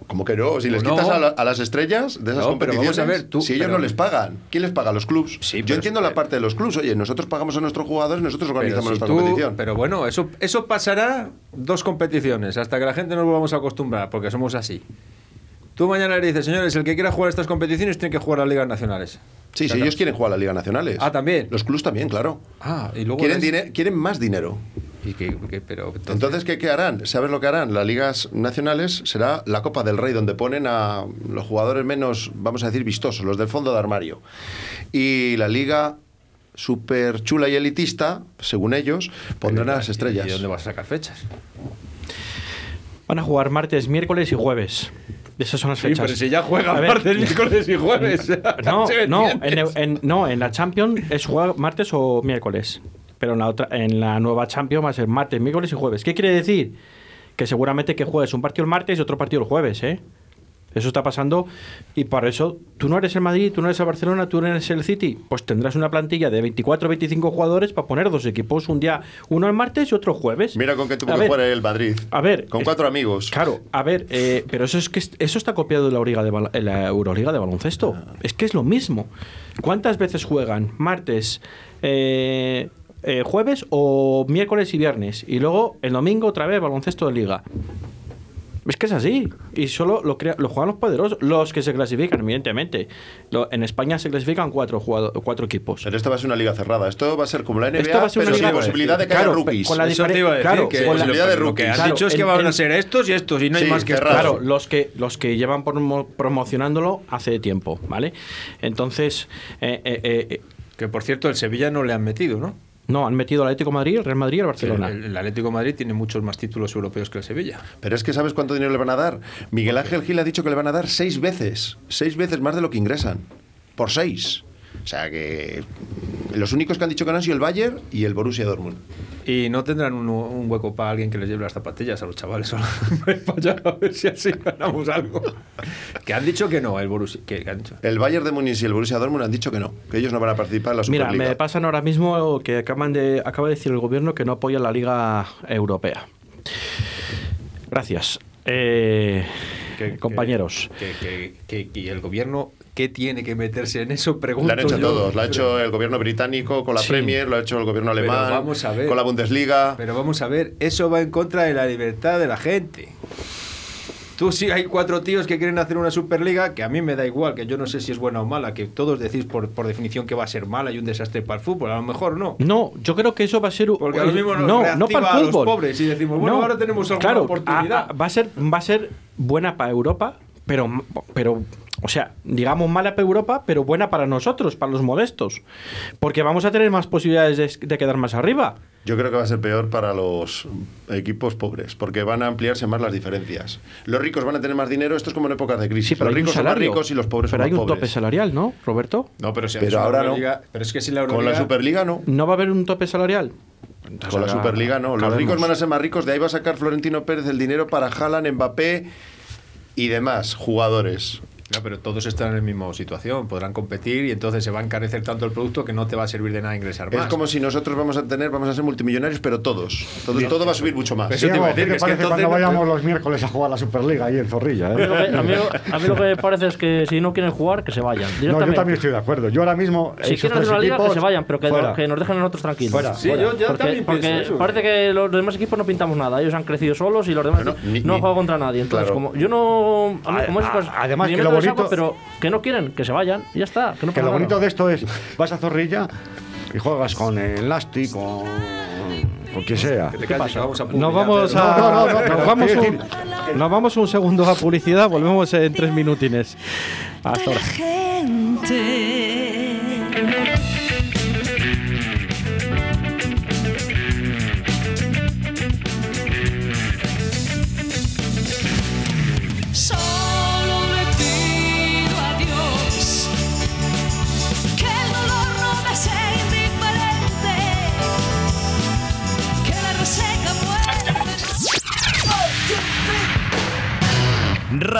¿Cómo que no? Si les quitas a, las estrellas de esas competiciones,
a ver, tú,
si ellos no les pagan, ¿quién les paga? Los clubs.
Sí,
Yo entiendo la parte de los clubs. Oye, nosotros pagamos a nuestros jugadores, nosotros organizamos nuestra competición.
Pero bueno, eso, eso pasará dos competiciones hasta que la gente nos volvamos a acostumbrar, porque somos así. Tú mañana le dices, señores, el que quiera jugar estas competiciones tiene que jugar a las ligas nacionales.
Sí, sí, ellos quieren jugar a las ligas nacionales.
Ah, también.
Los clubs también, claro.
Ah, y luego.
Quieren, quieren más dinero.
¿Y qué, pero,
entonces... ¿qué, ¿qué, harán? ¿Sabes lo que harán? Las ligas nacionales será la Copa del Rey, donde ponen a los jugadores menos, vamos a decir, vistosos, los del fondo de armario. Y la liga súper chula y elitista, según ellos, pondrán a las estrellas.
¿Y dónde vas a sacar fechas?
Van a jugar martes, miércoles y jueves. Esas son las fechas.
Pero si ya juegan martes, miércoles y jueves.
No, no, en, no, en la Champions es jugar martes o miércoles. Pero en la, otra, en la nueva Champions va a ser martes, miércoles y jueves. ¿Qué quiere decir? Que seguramente que juegues un partido el martes y otro partido el jueves, ¿eh? Eso está pasando y por eso tú no eres el Madrid, tú no eres el Barcelona, tú no eres el City. Pues tendrás una plantilla de 24 o 25 jugadores para poner dos equipos, un día uno el martes y otro jueves.
Mira con qué tuvo que jugar el Madrid.
A ver,
con cuatro amigos.
Claro, a ver, eh, pero eso es que eso está copiado de la, Euroliga de, la Euroliga de baloncesto. Ah. Es que es lo mismo. ¿Cuántas veces juegan? Martes, eh, eh, jueves o miércoles y viernes. Y luego el domingo otra vez baloncesto de liga. Es que es así. Y solo lo, lo juegan los poderosos, los que se clasifican, evidentemente. en España se clasifican cuatro, cuatro equipos.
Pero esto va a ser una liga cerrada. Esto va a ser como la NBA, pero sin la posibilidad de que haya rookies.
Con la Eso te iba a decir, claro, que con la posibilidad de rookies. Lo que han dicho es que van a ser estos y estos, y no hay más que
Claro, los que, los que llevan promocionándolo hace tiempo, ¿vale? Entonces... Eh, eh, eh,
que por cierto, el Sevilla no le han metido, ¿no?
No, han metido al Atlético de Madrid, el Real Madrid y el Barcelona.
el, Atlético de Madrid tiene muchos más títulos europeos que el Sevilla.
Pero es que ¿sabes cuánto dinero le van a dar? Miguel Ángel Gil ha dicho que le van a dar seis veces, seis veces más de lo que ingresan. Por seis. O sea que los únicos que han dicho que no han sido el Bayern y el Borussia Dortmund.
Y no tendrán un, un hueco para alguien que les lleve las zapatillas a los chavales o para allá, a ver si así ganamos algo. Que han dicho que no, el Borussia. Que, que han dicho.
El Bayern de Múnich y el Borussia Dortmund han dicho que no, que ellos no van a participar en la
Mira, me pasan ahora mismo que acaban de, acaba de decir el gobierno que no apoya la Liga Europea. Gracias. Eh,
Que-
compañeros.
Que, que- que- que- y el gobierno, ¿qué tiene que meterse en eso?
Lo
Pregunto
han hecho
yo.
todos, lo ha hecho el gobierno británico con la
Sí.
Premier, lo ha hecho el gobierno alemán,
vamos a ver.
con la Bundesliga.
Pero vamos a ver, eso va en contra de la libertad de la gente. Tú sí hay cuatro tíos que quieren hacer una Superliga, que a mí me da igual, que yo no sé si es buena o mala, que todos decís por, por definición que va a ser mala y un desastre para el fútbol, a lo mejor no.
No, yo creo que eso va a ser.
Porque a lo mismo nos
no, no para
a
el
los
fútbol.
pobres y decimos, bueno, ahora tenemos alguna
claro,
oportunidad.
a- a- va, a ser, va a ser buena para Europa, pero, pero, o sea, digamos mala para Europa, pero buena para nosotros, para los modestos. Porque vamos a tener más posibilidades de, de quedar más arriba.
Yo creo que va a ser peor para los equipos pobres, porque van a ampliarse más las diferencias. Los ricos van a tener más dinero, esto es como en épocas de crisis.
Sí, pero
los
hay un
ricos son más ricos y los pobres
pero
son
hay
más
un
pobres.
tope salarial, ¿no, Roberto?
No, pero si
Pero ahora no.
Euroliga- Pero es que si la
Con la
Euroliga-
Superliga no.
¿No va a haber un tope salarial?
Con la Superliga no. Los ricos van a ser más ricos, de ahí va a sacar Florentino Pérez el dinero para Haaland, Mbappé y demás jugadores.
No, pero todos están en la misma situación, podrán competir y entonces se va a encarecer tanto el producto que no te va a servir de nada ingresar más.
Es como si nosotros vamos a tener, vamos a ser multimillonarios, pero todos. Todo, todo va a subir mucho más.
Eso te iba a decir,
¿qué
que es que
parece
entonces
cuando
no-
vayamos los miércoles a jugar la Superliga ahí en Zorrilla?
A mí, lo
eh?
que, a, mí, a mí lo que me parece es que si no quieren jugar, que se vayan.
No, yo también estoy de acuerdo. Yo ahora mismo.
Si quieren hacer una liga, que se vayan, pero que, nos dejen a nosotros tranquilos.
Fuera.
Sí, yo ya
porque
también
porque
pienso eso.
parece que los demás equipos no pintamos nada. Ellos han crecido solos y los demás
Bueno, ni-
no han jugado contra nadie. Entonces,
claro.
como yo no. Como
además que bonito-
pero que no quieren, que se vayan. Y ya está. Que no
Que
pasa
lo bonito
nada.
de esto es, vas a Zorrilla y juegas con el Lasti, con, con quien sea.
Que te calles, que vamos a
Nos vamos a.
No, no, no, pero
nos, vamos un, nos vamos un segundo a publicidad, volvemos en tres minutines. Hasta ahora.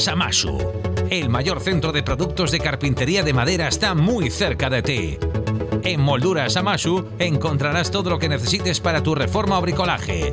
Molduras Amasu. El mayor centro de productos de carpintería de madera está muy cerca de ti. En Molduras Amasu encontrarás todo lo que necesites para tu reforma o bricolaje.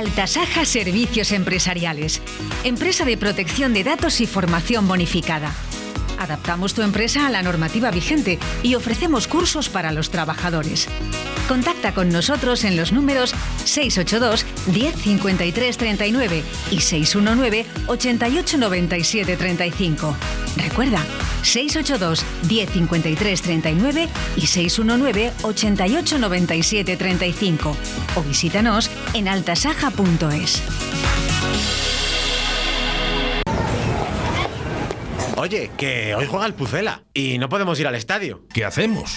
Altasaja Servicios Empresariales. Empresa de protección de datos y formación bonificada. Adaptamos tu empresa a la normativa vigente y ofrecemos cursos para los trabajadores. Contacta con nosotros en los números 682 10 53 39 y 619 88 97 35. Recuerda, 682 10 53 39 y 619 88 97 35 o visítanos en altasaja.es.
Oye, que hoy juega el Pucela y no podemos ir al estadio.
¿Qué hacemos?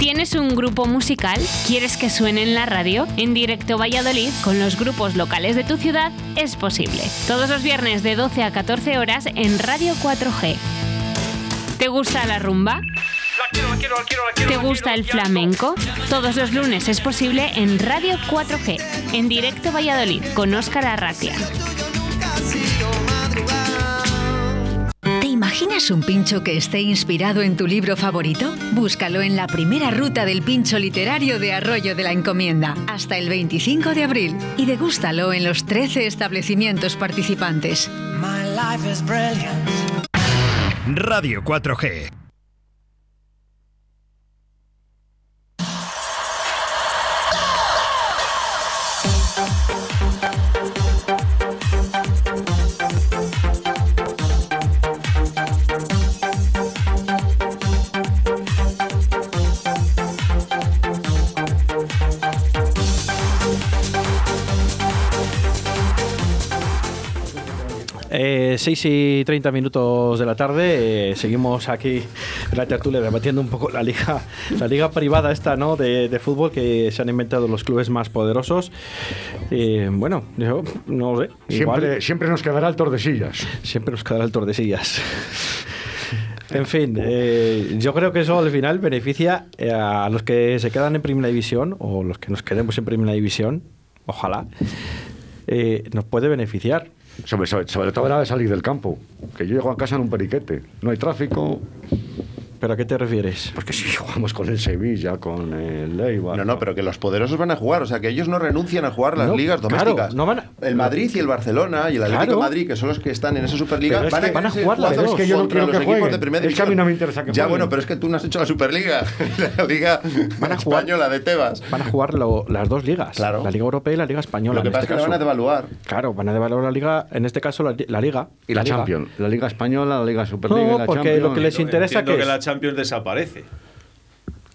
¿Tienes un grupo musical? ¿Quieres que suene en la radio? En directo Valladolid, con los grupos locales de tu ciudad, es posible. Todos los viernes de 12 a 14 horas en Radio 4G. ¿Te gusta la rumba? ¿Te gusta el flamenco? Todos los lunes es posible en Radio 4G, en directo Valladolid, con Óscar Arratia.
¿Te imaginas un pincho que esté inspirado en tu libro favorito? Búscalo en la primera ruta del pincho literario de Arroyo de la Encomienda hasta el 25 de abril y degústalo en los 13 establecimientos participantes.
Radio 4G.
Eh, 6 y 30 minutos de la tarde, eh, seguimos aquí en la tertulia debatiendo un poco la liga, la liga privada esta, ¿no? De, de fútbol que se han inventado los clubes más poderosos. Eh, bueno, yo no sé.
Siempre, siempre nos quedará el Tordesillas.
Siempre nos quedará el Tordesillas. En fin, eh, yo creo que eso al final beneficia a los que se quedan en primera división o los que nos quedemos en primera división, ojalá, eh, nos puede beneficiar.
Sobre, todo a la hora de salir del campo. Que yo llego a casa en un periquete. No hay tráfico.
¿Pero a qué te refieres?
Porque si jugamos con el Sevilla, con el Leibar.
No, no, pero que los poderosos van a jugar. O sea, que ellos no renuncian a jugar las
No,
ligas
claro,
domésticas.
no van a-
El Madrid y el Barcelona y el Atlético
Claro.
de Madrid, que son los que están en esa Superliga,
Pero es
van,
que
a
van a jugar las dos. Es que yo no quiero
los
que
equipos
jueguen.
de primera
Es que a mí no me interesa que
Ya,
jueguen.
bueno, pero es que tú no has hecho la Superliga. <laughs> la Liga Española de Tebas.
Van a jugar lo- las dos ligas,
Claro.
la Liga Europea y la Liga Española.
Lo que
en
pasa
este
es que la van a
caso.
devaluar.
Claro, van a devaluar la Liga, en este caso la, la Liga.
Y la,
Liga.
Champions. La Liga Española, la Liga Superliga
No,
y la
porque
Champions.
lo que les interesa que es-
Champions desaparece.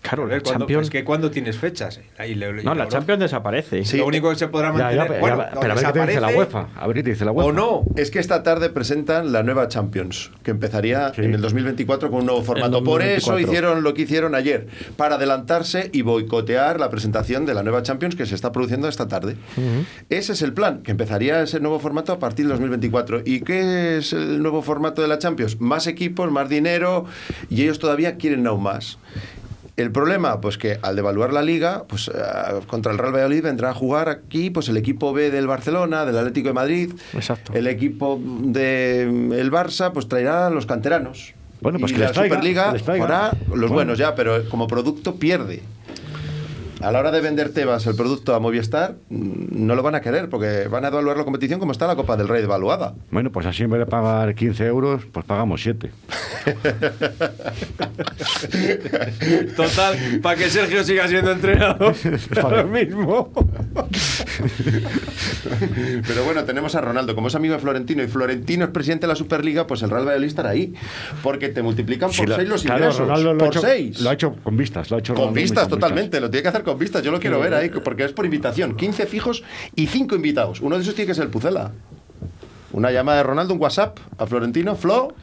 Claro,
ver,
la
¿cuándo-
Champions...
Es que cuando tienes fechas. Ahí le-
No, la
Europa-
Champions desaparece.
Lo único que se podrá
Ya,
mantener.
ya, pero,
bueno,
ya, pero a ver qué te dice la UEFA. A ver qué te dice la UEFA.
O no.
Es que esta tarde presentan la nueva Champions, que empezaría en el 2024 con un nuevo formato. Por eso
2024.
hicieron lo que hicieron ayer, para adelantarse y boicotear la presentación de la nueva Champions que se está produciendo esta tarde. Ese es el plan, que empezaría ese nuevo formato a partir del 2024. ¿Y qué es el nuevo formato de la Champions? Más equipos, más dinero, y ellos todavía quieren aún más. El problema, pues que al devaluar la liga, pues eh, contra el Real Valladolid vendrá a jugar aquí pues el equipo B del Barcelona, del Atlético de Madrid,
Exacto.
el equipo del el Barça, pues traerá a los canteranos.
Bueno, pues
y
que
la
les traiga,
Superliga
que les traiga.
hará los
Bueno.
buenos ya, pero como producto pierde. A la hora de vender Tebas el producto a Movistar, mm, no lo van a querer porque van a evaluar la competición como está la Copa del Rey devaluada.
Bueno, pues así en vez de pagar 15 euros, pues pagamos 7. <laughs>
Total, para que Sergio siga siendo entrenador. <laughs>
Para-
lo mismo. <laughs>
Pero bueno, tenemos a Ronaldo, como es amigo de Florentino y Florentino es presidente de la Superliga, pues el Real Valladolid estará ahí. Porque te multiplican por
Sí, la-
seis los
claro,
ingresos.
Ronaldo lo ha
por
hecho-
seis.
Lo ha hecho con vistas. Lo ha hecho
Con
Ronaldo
vistas,
con
totalmente. Lo tiene que hacer con vistas. Yo lo quiero ver ahí, porque es por invitación. 15 fijos y 5 invitados. Uno de esos tiene que ser el Pucela. Una llamada de Ronaldo, un WhatsApp a Florentino. Flo,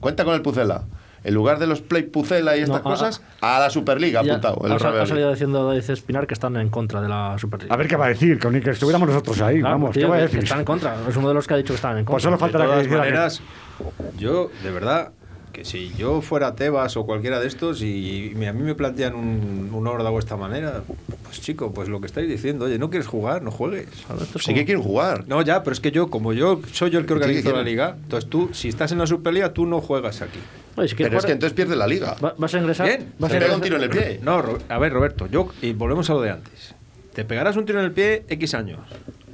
cuenta con el Pucela. En lugar de los Play Pucela y estas
No, a-
cosas, a, la Superliga
Ya,
apuntado. el
ha,
Real
ha salido diciendo David Espinar que están en contra de la Superliga.
A ver qué va a decir, que ni que estuviéramos nosotros ahí.
Claro,
vamos,
tío,
¿qué va a
que
decir?
Están en contra. Es uno de los que ha dicho que están en contra.
Pues solo falta
de
que
todas
dijera que-
maneras, yo, de verdad, que si yo fuera Tebas o cualquiera de estos y a mí me plantean un, un órdago de esta manera, pues chico, pues lo que estáis diciendo, oye, ¿no quieres jugar? No juegues.
Sí que quieren jugar.
No, ya, pero es que yo, como yo soy yo el que
Sí que
organizo la liga, entonces tú, si estás en la Superliga, tú no juegas aquí.
Oye, si quieres
Pero es que entonces pierde la liga.
va- ¿Vas a ingresar?
Bien.
¿Vas a
pega un
ingresar?
tiro en el pie.
No, a ver, Roberto, yo, y volvemos a lo de antes. Te pegarás un tiro en el pie X años.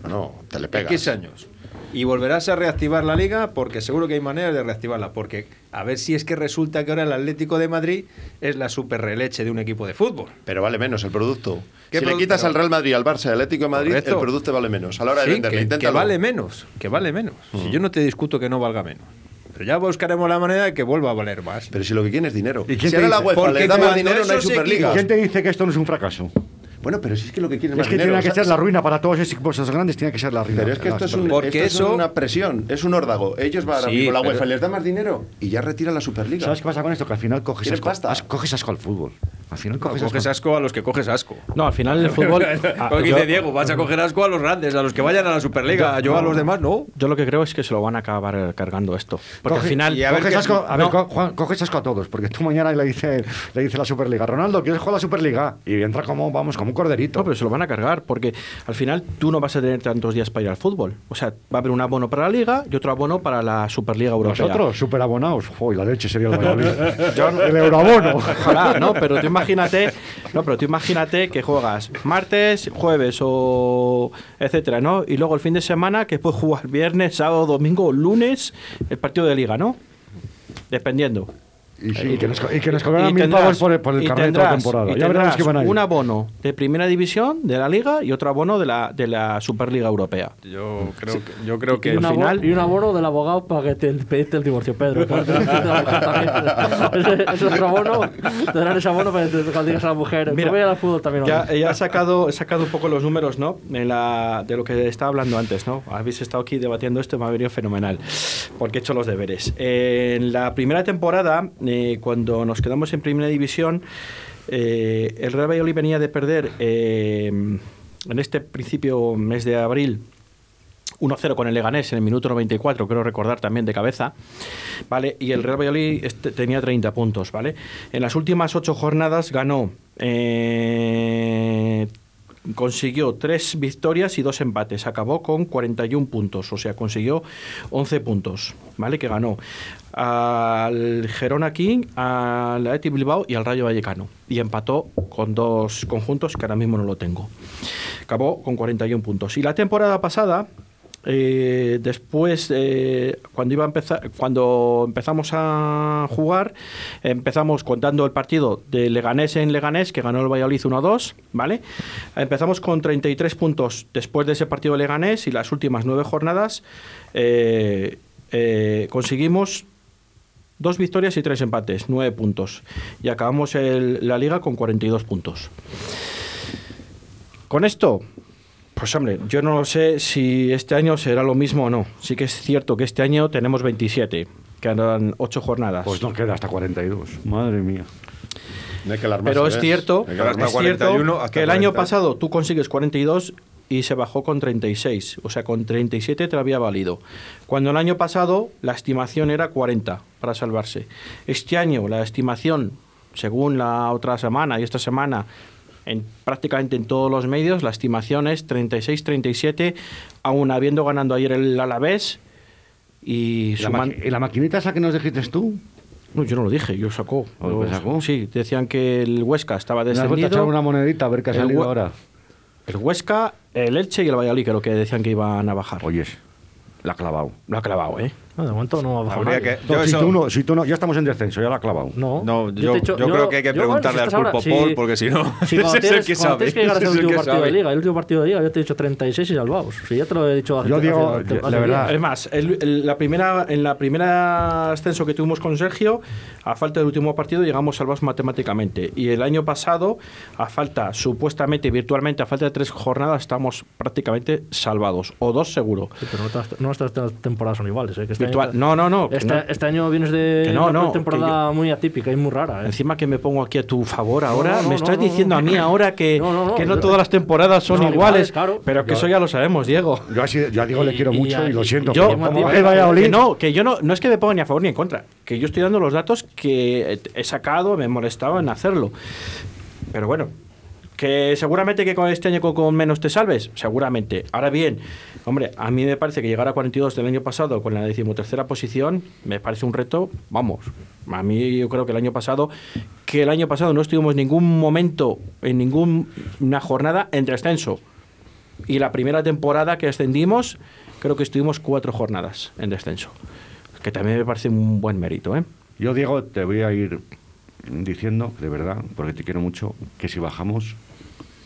No, te le pegas.
X años. Y volverás a reactivar la liga porque seguro que hay maneras de reactivarla. Porque a ver si es que resulta que ahora el Atlético de Madrid es la super releche de un equipo de fútbol.
Pero vale menos el producto.
¿Qué
si le quitas al Real Madrid, al Barça, al Atlético de Madrid,
Correcto.
el producto vale menos. A la hora de
Sí,
venderle,
que,
inténtalo.
que vale menos, que vale menos. Si yo no te discuto que no valga menos. Pero ya buscaremos la manera de que vuelva a valer más.
Pero si lo que quieren es dinero.
¿Y quién
si
te
ahora la? UEFA
Porque
les da más dinero, no hay Superliga.
¿Quién te dice que esto no es un fracaso?
Bueno, pero si es que lo que quieren
Es
más
que
dinero.
tiene que
o sea,
ser la ruina para todos esos equipos grandes, tiene que ser la ruina.
Pero es que
La
esto es, un,
Superliga.
Porque
esto es
eso-
una presión, es un órdago. Ellos van
Sí,
con la
pero-
UEFA, les da más dinero y ya retira la Superliga.
¿Sabes qué pasa con esto? Que al final coges
¿Quieres
asco,
pasta?
as- coges asco al fútbol. Al final
No,
coges,
coges asco a los que coges asco.
No, al final el <laughs> fútbol.
Porque
yo-
dice Diego, vas a coger asco a los grandes, a los que vayan a la Superliga. Yo a los demás no.
Yo lo que creo es que se lo van a acabar cargando esto. Porque
Coge-
al final.
coges asco, a ver,
No,
co- Juan, coges asco a todos, porque tú mañana le dice, le dice la Superliga, Ronaldo, ¿quieres jugar la Superliga? Y entra como, vamos, como un corderito.
No, pero se lo van a cargar, porque al final tú no vas a tener tantos días para ir al fútbol. O sea, va a haber un abono para la Liga y otro abono para la Superliga Europea.
Nosotros, súper abonados. Joder, la leche sería el <laughs> Valladolid. el euroabono.
Ojalá, ¿no? Pero tú imagínate, no, pero tú imagínate que juegas martes, jueves o etcétera, ¿no? Y luego el fin de semana que puedes jugar viernes, sábado, domingo, lunes, el partido de liga, ¿no? Dependiendo.
Y, sí, y que nos, y que nos cobraran
Y
mil
tendrás-
pavos por el, por el
y
carnet de la
tendrás-
temporada.
y
Ya
tendrás
que van a ir.
un abono de primera división de la liga y otro abono de la, de la Superliga Europea.
Yo creo que, yo creo
Y
que
al
abo-
final-
y un abono del abogado para que te pediste el divorcio, Pedro. <laughs> ese, ese otro abono, te darán ese abono para que te digas a la mujer.
Mira,
"Me voy al fútbol también.
Ya,
hoy".
ya he sacado, he sacado un poco los números, ¿no? En la, de lo que estaba hablando antes, ¿no? Habéis estado aquí debatiendo esto y me ha venido fenomenal, porque he hecho los deberes. En la primera temporada, cuando nos quedamos en primera división, eh, el Real Valladolid venía de perder eh, en este principio mes de abril 1-0 con el Leganés en el minuto 94, creo recordar también de cabeza, ¿vale? Y el Real Valladolid este, tenía 30 puntos, ¿vale? En las últimas ocho jornadas ganó, eh, consiguió tres victorias y dos empates, acabó con 41 puntos, o sea, consiguió 11 puntos, ¿vale? Que ganó al Gerona King, al Athletic Bilbao y al Rayo Vallecano. Y empató con dos conjuntos que ahora mismo no lo tengo. Acabó con 41 puntos. Y la temporada pasada, eh, después, eh, cuando iba a empezar, cuando empezamos a jugar, empezamos contando el partido de Leganés en Leganés, que ganó el Valladolid 1-2, ¿vale? Empezamos con 33 puntos después de ese partido de Leganés y las últimas nueve jornadas eh, conseguimos dos victorias y tres empates, nueve puntos. Y acabamos la liga con 42 puntos. Con esto, pues hombre, yo no sé si este año será lo mismo o no. Sí que es cierto que este año tenemos 27, quedan 8 jornadas.
Pues no queda hasta 42. Madre mía.
No hay que
Pero es
¿ves?
cierto,
que
es cierto
41 hasta
que el año
40.
pasado tú consigues 42 y se bajó con 36. O sea, con 37 te había valido. Cuando el año pasado la estimación era 40 para salvarse. Este año la estimación, según la otra semana y esta semana, en, prácticamente en todos los medios, la estimación es 36-37, aún habiendo ganando ayer el Alavés. Y,
¿Y la,
suman-
y la maquinita esa que nos dijiste tú?
No, yo no lo dije, yo sacó.
¿O lo
Los-
sacó?
Sí, decían que el Huesca estaba
¿Me has vuelto a
descendido.
una monedita a ver qué ha salido ahora?
El Huesca, el Elche y el Valladolid, creo que decían que iban a bajar.
Oyes, la ha clavado.
Lo ha clavado, ¿eh?
No, de momento no ha bajado
Habría
nadie.
que-
No, si,
eso-
tú no, si tú no, ya estamos en descenso, ya la ha clavado.
No,
No, yo, creo que hay que
bueno,
preguntarle
si
al pulpo
si-
Paul, porque si no,
Si <laughs>
es el que
cuando
sabe.
tienes que llegar
ese
hasta
es
el
el
último partido de liga, el último partido de liga, yo te he dicho 36 y salvados. Si ya te lo he dicho
Yo
hace-
digo,
hace-
yo-
hace
la verdad.
Es más, el- el- la primera, en la primera ascenso que tuvimos con Sergio, a falta del último partido llegamos salvados matemáticamente. Y el año pasado, a falta, supuestamente, virtualmente, a falta de tres jornadas, estamos prácticamente salvados. O dos seguro.
Sí, pero no todas, no todas temporadas son iguales. ¿eh? Que
Virtual-
año-
no, no, no,
Este,
no.
este año vienes de
no,
una
no,
temporada muy atípica y muy rara. ¿eh?
Encima que me pongo aquí a tu favor ahora,
no, no,
me estás
no,
diciendo
no.
a mí ahora que
No, no, no,
que no
yo-
todas las temporadas son
No,
iguales,
iguales, claro.
pero que
Yo-
eso ya lo sabemos, Diego.
Yo, así, yo a Diego le quiero
y-
mucho y,
y-
lo siento.
Yo,
como Valladolid,
que no, que yo no, no es que me ponga ni a favor ni en contra, que yo estoy dando los datos que he sacado, me he molestado en hacerlo. Pero bueno, que seguramente que con este año con, con menos te salves, seguramente. Ahora bien, hombre, a mí me parece que llegar a 42 del año pasado con la decimotercera posición me parece un reto, vamos. A mí yo creo que el año pasado, que el año pasado no estuvimos ningún momento, en ninguna jornada en descenso. Y la primera temporada que ascendimos, creo que estuvimos cuatro jornadas en descenso. Que también me parece un buen mérito, ¿eh?
yo Diego te voy a ir diciendo, de verdad, porque te quiero mucho, que si bajamos,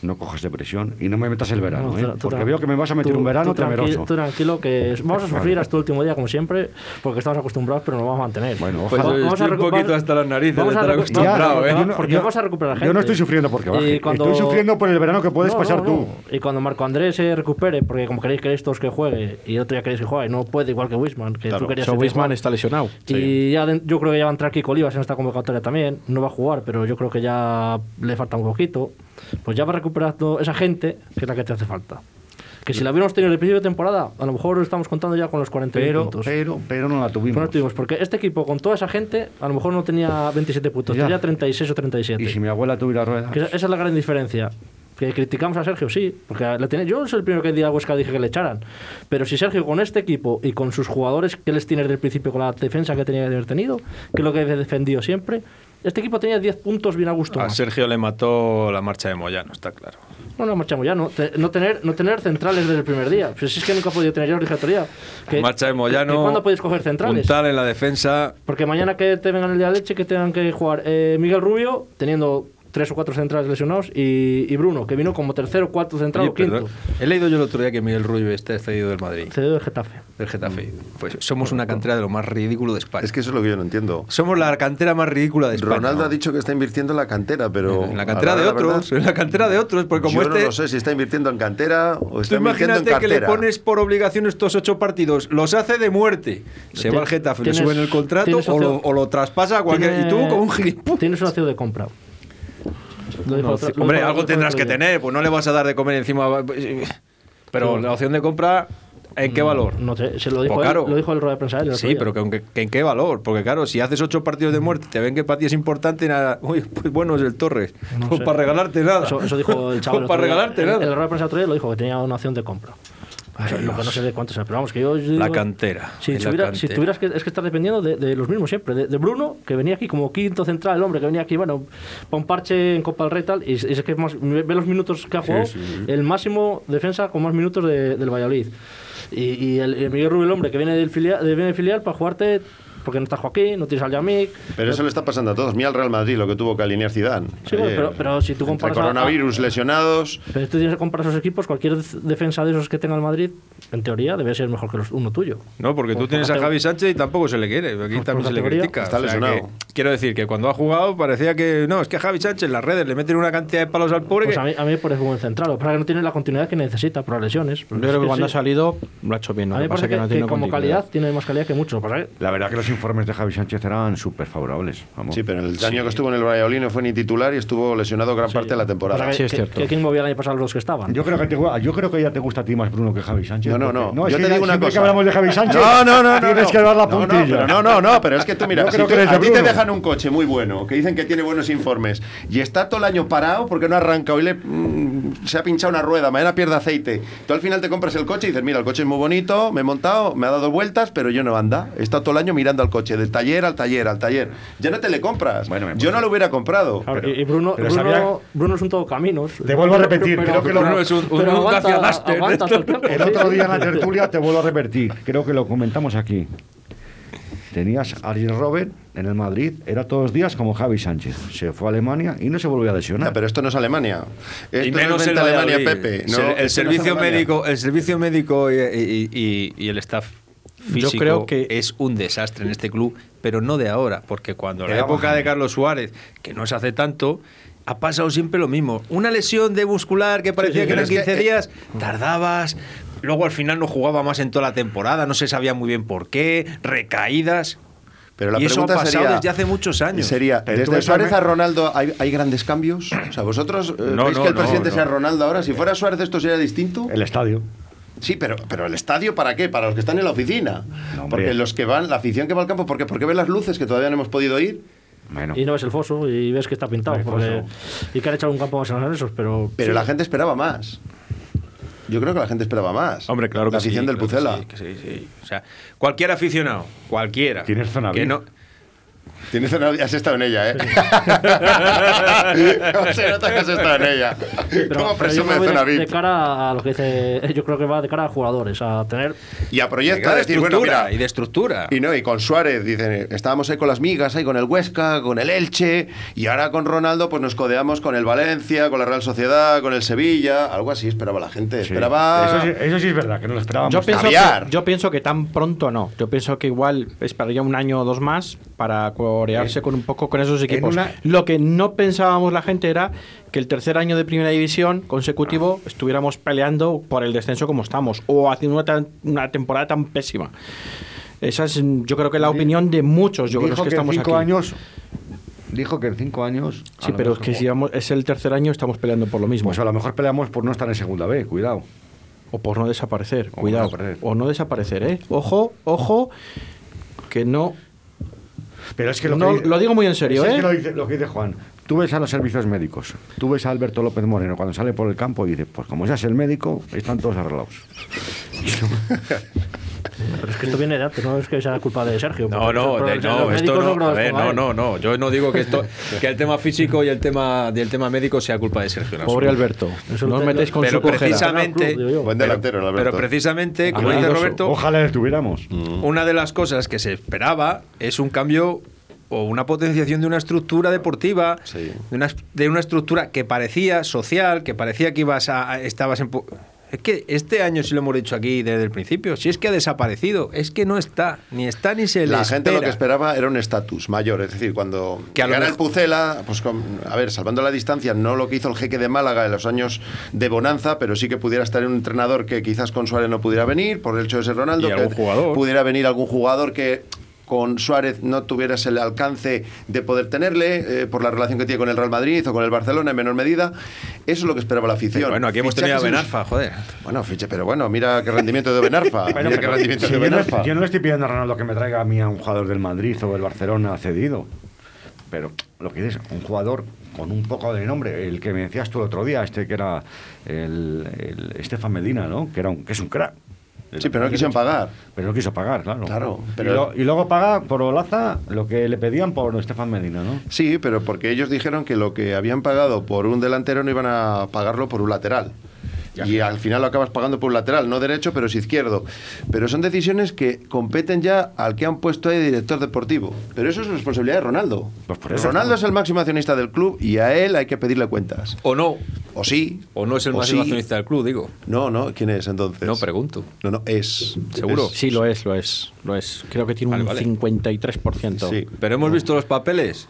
no cojas depresión y no me metas el verano,
No,
¿eh?
tú-
porque veo que me vas a meter
tú-
un verano
tú
temeroso.
Tú tranquilo, que vamos a sufrir hasta el último día, como siempre, porque estamos acostumbrados, pero nos vamos a mantener.
Bueno,
Pues
ojalá.
yo estoy un
recu-
poquito hasta las narices de
vamos a
estar acostumbrado,
vamos-
¿eh?
vamos- Porque
Yo-
vamos a recuperar gente.
Yo no estoy sufriendo porque baje.
Cuando-
Estoy sufriendo por el verano que puedes
No,
pasar
no,
tú.
Y cuando Marco Andrés se recupere, porque como queréis que estos que juegue y otro día queréis que juegue, no puede igual que Wisman, que
Claro,
tú querías
so
que
Wisman está lesionado.
Y ya de- yo creo que ya va a entrar Kiko Olivas en esta convocatoria también. No va a jugar, pero yo creo que ya le falta un poquito. Pues ya va recuperando esa gente que es la que te hace falta. Que si la hubiéramos tenido en el principio de temporada, a lo mejor estamos contando ya con los 40
Pero,
puntos.
pero, pero no la tuvimos.
Pero no tuvimos, porque este equipo con toda esa gente, a lo mejor no tenía 27 puntos,
Ya.
tenía 36 o 37.
Y si mi abuela tuviera ruedas.
Que esa, esa es la gran diferencia. Que criticamos a Sergio, sí, porque tiene, yo soy el primero que día a Huesca dije que le echaran. Pero si Sergio con este equipo y con sus jugadores que les tiene desde el principio, con la defensa que tenía que haber tenido, que es lo que he defendido siempre, este equipo tenía 10 puntos bien a gusto.
A. Sergio le mató la marcha de Moyano, está claro.
No, no, marchamos ya, no, te- no, tener, no tener centrales desde el primer día. Pues si es que nunca he podido tener, otro día. Que,
marcha de Moyano.
que ¿Cuándo podéis coger centrales?
Puntal en la defensa.
Porque mañana que te vengan el día de leche, que tengan que jugar eh, Miguel Rubio, teniendo tres o cuatro centrales lesionados, y, y Bruno, que vino como tercero, cuarto central
Oye,
o quinto.
perdón, He leído yo el otro día que Miguel Rubio está cedido del Madrid.
Cedido del Getafe.
Del Getafe. Pues somos una cantera de lo más ridículo de España.
Es que eso es lo que yo no entiendo.
Somos la cantera más ridícula de España.
Ronaldo ha dicho que está invirtiendo en la cantera, pero.
En la cantera de
la
otros,
verdad,
en la cantera de otros, porque como
yo
este...
no lo sé si está invirtiendo en cantera o
Tú
está invirtiendo en
imagínate que le pones por obligación estos ocho partidos, los hace de muerte. Se va al Getafe, le suben el contrato o lo, o lo traspasa a cualquier. Y tú, como un gilipollas.
Tienes un acción de compra. Dijo
No, hombre,
dijo-
algo
dijo
tendrás que tener, pues no le vas a dar de comer encima. Pero
Sí.
la opción de compra, ¿en qué valor?
No sé, se lo dijo,
Pues
él,
claro.
lo dijo el rueda de prensa él el
Sí,
día.
pero que, en qué valor. Porque claro, si haces ocho partidos de muerte, te ven que para ti es importante, nada. <laughs> Uy, pues bueno, es el Torres.
No
pues para regalarte nada.
Eso, eso dijo el <laughs> chaval.
Pues
el
para
día.
regalarte
El-
nada.
El rueda de prensa otro día lo dijo, que tenía una opción de compra. O sea, lo que no sé de cuánto sea, pero vamos, que yo.
La
digo-
cantera.
Si,
es la
tuviera- si
cantera.
tuvieras que. Es que estás dependiendo de, de los mismos siempre. De, de Bruno, que venía aquí como quinto central, el hombre que venía aquí, bueno, para un parche en Copa del Rey tal. Y, y es que más, ve los minutos que ha jugado, el máximo defensa con más minutos de- del Valladolid. Y, y el, el Miguel Rubio, el hombre que viene del filial, de- viene del filial para jugarte. Porque no está Joaquín, no tienes al Yamik.
Pero eso le está pasando a todos. Mira al Real Madrid, lo que tuvo que alinear Zidane.
Sí,
ayer.
pero, pero si tú
Entre
comparas. a-
coronavirus, lesionados.
Pero tú tienes que comparar esos equipos, cualquier defensa de esos que tenga el Madrid, en teoría, debe ser mejor que los, uno tuyo.
No, porque tú tienes a Javi Sánchez y tampoco se le quiere. Aquí
por
también se le critica.
está
O sea
lesionado.
que- quiero decir que cuando ha jugado parecía que. No, es que Javi Sánchez en las redes le meten una cantidad de palos al pobre.
Pues
que-
a mí, a mí me parece buen central. Lo que pasa es que no tiene la continuidad que necesita por las lesiones.
Yo creo que cuando ha salido lo ha hecho bien. Lo
A mí me
pasa
parece
que,
que,
no
que
tiene
como calidad tiene más calidad que que
La verdad que los informes de Javi Sánchez eran súper favorables. Vamos.
Sí, pero el año que estuvo en el Valladolid no fue ni titular y estuvo lesionado gran parte de la temporada.
pasa que- que, que quién movía el año pasado los que estaban.
Yo creo que te, yo creo que ya te gusta a ti más Bruno que Javi Sánchez.
No, no, no.
es
Yo
que
te digo una cosa.
que hablamos de Javi Sánchez,
No, no, no. no,
tienes
no.
que dar la
No, no,
puntilla.
pero no, no, no, pero es que tú, mira, si tú-
que
a ti te dejan un coche muy bueno, que dicen que tiene buenos informes, y está todo el año parado porque no arranca, hoy le, mm, se ha pinchado una rueda, mañana pierde aceite. Tú al final te compras el coche y dices, mira, el coche es muy bonito, me he montado, me ha dado vueltas, pero yo no anda. Estado todo el año mirando al coche, del taller al taller, al taller. Ya no te le compras. yo no lo hubiera comprado.
Claro, y y Bruno,
pero
Bruno,
sabía-
Bruno es un todo caminos.
Te vuelvo a repetir, creo que lo-
Bruno es un, un,
pero
un
aguanta- aguanta el tiempo.
El otro día en la tertulia te vuelvo a repetir, creo que lo comentamos aquí. Tenías a Ariel Robert en el Madrid, era todos los días como Javi Sánchez. Se fue a Alemania y no se volvió a lesionar.
Ya, pero esto no es Alemania. Esto
y
no es Alemania. Pepe. No,
el
esto no es
servicio
Alemania.
médico, el servicio médico y, y- y- y el staff
Yo creo que-
es un desastre en este club, pero no de ahora, porque cuando la época
bajando.
de Carlos Suárez, que no se hace tanto, ha pasado siempre lo mismo. Una lesión de muscular que parecía
sí,
que eran
es que,
15
eh,
días, tardabas, luego al final no jugaba más en toda la temporada, no se sabía muy bien por qué, recaídas.
Pero la
y eso ha
pregunta
pasado
sería,
desde hace muchos años.
Sería, desde Suárez
a-
a Ronaldo, ¿hay, hay grandes cambios? O sea, ¿vosotros eh,
No,
veis
no,
que el
no,
presidente
no.
sea Ronaldo ahora? Si fuera Suárez esto sería distinto.
El estadio.
Sí, pero, pero el estadio ¿para qué? Para los que están en la oficina.
No,
porque los que van, la afición que va al campo, ¿por qué? Porque ven las luces que todavía no hemos podido ir.
Bueno,
Y no ves el foso y ves que está pintado.
No
porque- y que han echado un campo más en esos, pero.
Pero
sí.
la gente esperaba más. Yo creo que la gente esperaba más.
Hombre, claro que
La afición
sí,
del
claro que
Pucela.
sí, que sí, sí. O sea, cualquier aficionado, cualquiera.
Tienes zona
que no
Tienes una- has estado en ella, ¿eh? ¿Cómo <laughs> se nota que has estado en ella?
Pero,
¿Cómo presume
me
de zona
de, de
VIP?
cara a lo que dice. Yo creo que va de cara a jugadores, a tener.
Y a proyecto
de
de decir, bueno,
estructura,
mira,
y de estructura.
Y no, y con Suárez, dicen, estábamos ahí con las migas, ahí con el Huesca, con el Elche, y ahora con Ronaldo, pues nos codeamos con el Valencia, con la Real Sociedad, con el Sevilla, algo así esperaba la gente. Esperaba.
Eso, sí, eso sí es verdad, que no lo esperábamos.
Yo pienso, que, yo pienso que tan pronto no. Yo pienso que igual esperaría un año o dos más para corearse con un poco con esos equipos.
una-
Lo que no pensábamos la gente era que el tercer año de primera división consecutivo estuviéramos peleando por el descenso como estamos o haciendo una, tan- una temporada tan pésima. Esa es, yo creo que la opinión de muchos, yo creo que
que
estamos
cinco
aquí.
años. Dijo que en cinco años.
Sí, pero es que si vamos- es el tercer año estamos peleando por lo mismo.
Pues a lo mejor peleamos por no estar en segunda B, cuidado.
O por no desaparecer,
O
cuidado.
no perder.
o no desaparecer, ¿eh? Ojo, ojo, que no...
Pero es que lo,
No,
que dice-
lo digo muy en serio,
es
¿eh?
que lo, dice, lo que dice Juan. Tú ves a los servicios médicos, tú ves a Alberto López Moreno cuando sale por el campo y dice, pues como seas el médico, están todos arreglados. <laughs>
Pero es que esto viene de antes, no es que sea culpa de Sergio.
No, no, de- no, esto no,
creo
a ver, no, no, no, yo no digo que esto, que el tema físico y el tema y el tema médico sea culpa de Sergio. en
Pobre. Alberto.
Eso
no os metéis con
pero
su
precisamente.
Buen
pero,
delantero, el Alberto.
pero precisamente, como dice. Roberto,
Ojalá le tuviéramos.
una de las cosas que se esperaba es un cambio o una potenciación de una estructura deportiva,
Sí.
de, una, de una estructura que parecía social, que parecía que ibas a, estabas en... Es que este año, si lo hemos dicho aquí desde el principio, si es que ha desaparecido, es que no está, ni está ni se le
La gente lo que
espera.
esperaba era un estatus mayor, es decir, cuando
Que a
llegara el Pucela, pues con- a ver, salvando la distancia, no lo que hizo el jeque de Málaga en los años de bonanza, pero sí que pudiera estar un entrenador que quizás con Suárez no pudiera venir, por el hecho de ser Ronaldo, que
jugador.
pudiera venir algún jugador que con Suárez no tuvieras el alcance de poder tenerle eh, por la relación que tiene con el Real Madrid o con el Barcelona en menor medida. Eso es lo que esperaba la afición.
Bueno, aquí hemos tenido a Benarfa, joder.
Bueno, fiche, pero bueno, mira qué rendimiento de Benarfa. <laughs>
Bueno,
mira qué
pero
rendimiento
si
de
yo, no,
Benarfa.
yo no le estoy pidiendo a Ronaldo que me traiga a mí a un jugador del Madrid o del Barcelona cedido. Pero lo que dices, un jugador con un poco de nombre, el que me decías tú el otro día, este que era el, el Estefan Medina, ¿no? Que, era un, que es un crack.
Sí, pero no quisieron pagar.
Pero no quiso pagar, claro.
Claro,
Y
pero-
lo- Y, luego paga por Olaza lo que le pedían por Estefan Medina, ¿no?
Sí, pero porque ellos dijeron que lo que habían pagado por un delantero no iban a pagarlo por un lateral. y al final lo acabas pagando por un lateral, no derecho, pero es izquierdo. Pero son decisiones que competen ya al que han puesto ahí de director deportivo. Pero eso es responsabilidad de Ronaldo.
Pues por eso
Ronaldo es el máximo accionista del club y a él hay que pedirle cuentas.
O no,
O sí.
o no es el máximo
sí.
accionista del club, digo.
No, no, ¿quién es entonces?
No, pregunto.
No, no, es.
¿Seguro?
Es-
Sí, lo es, lo es, lo es. Creo que tiene
Vale,
un
vale.
53%.
Sí.
Pero hemos visto los papeles.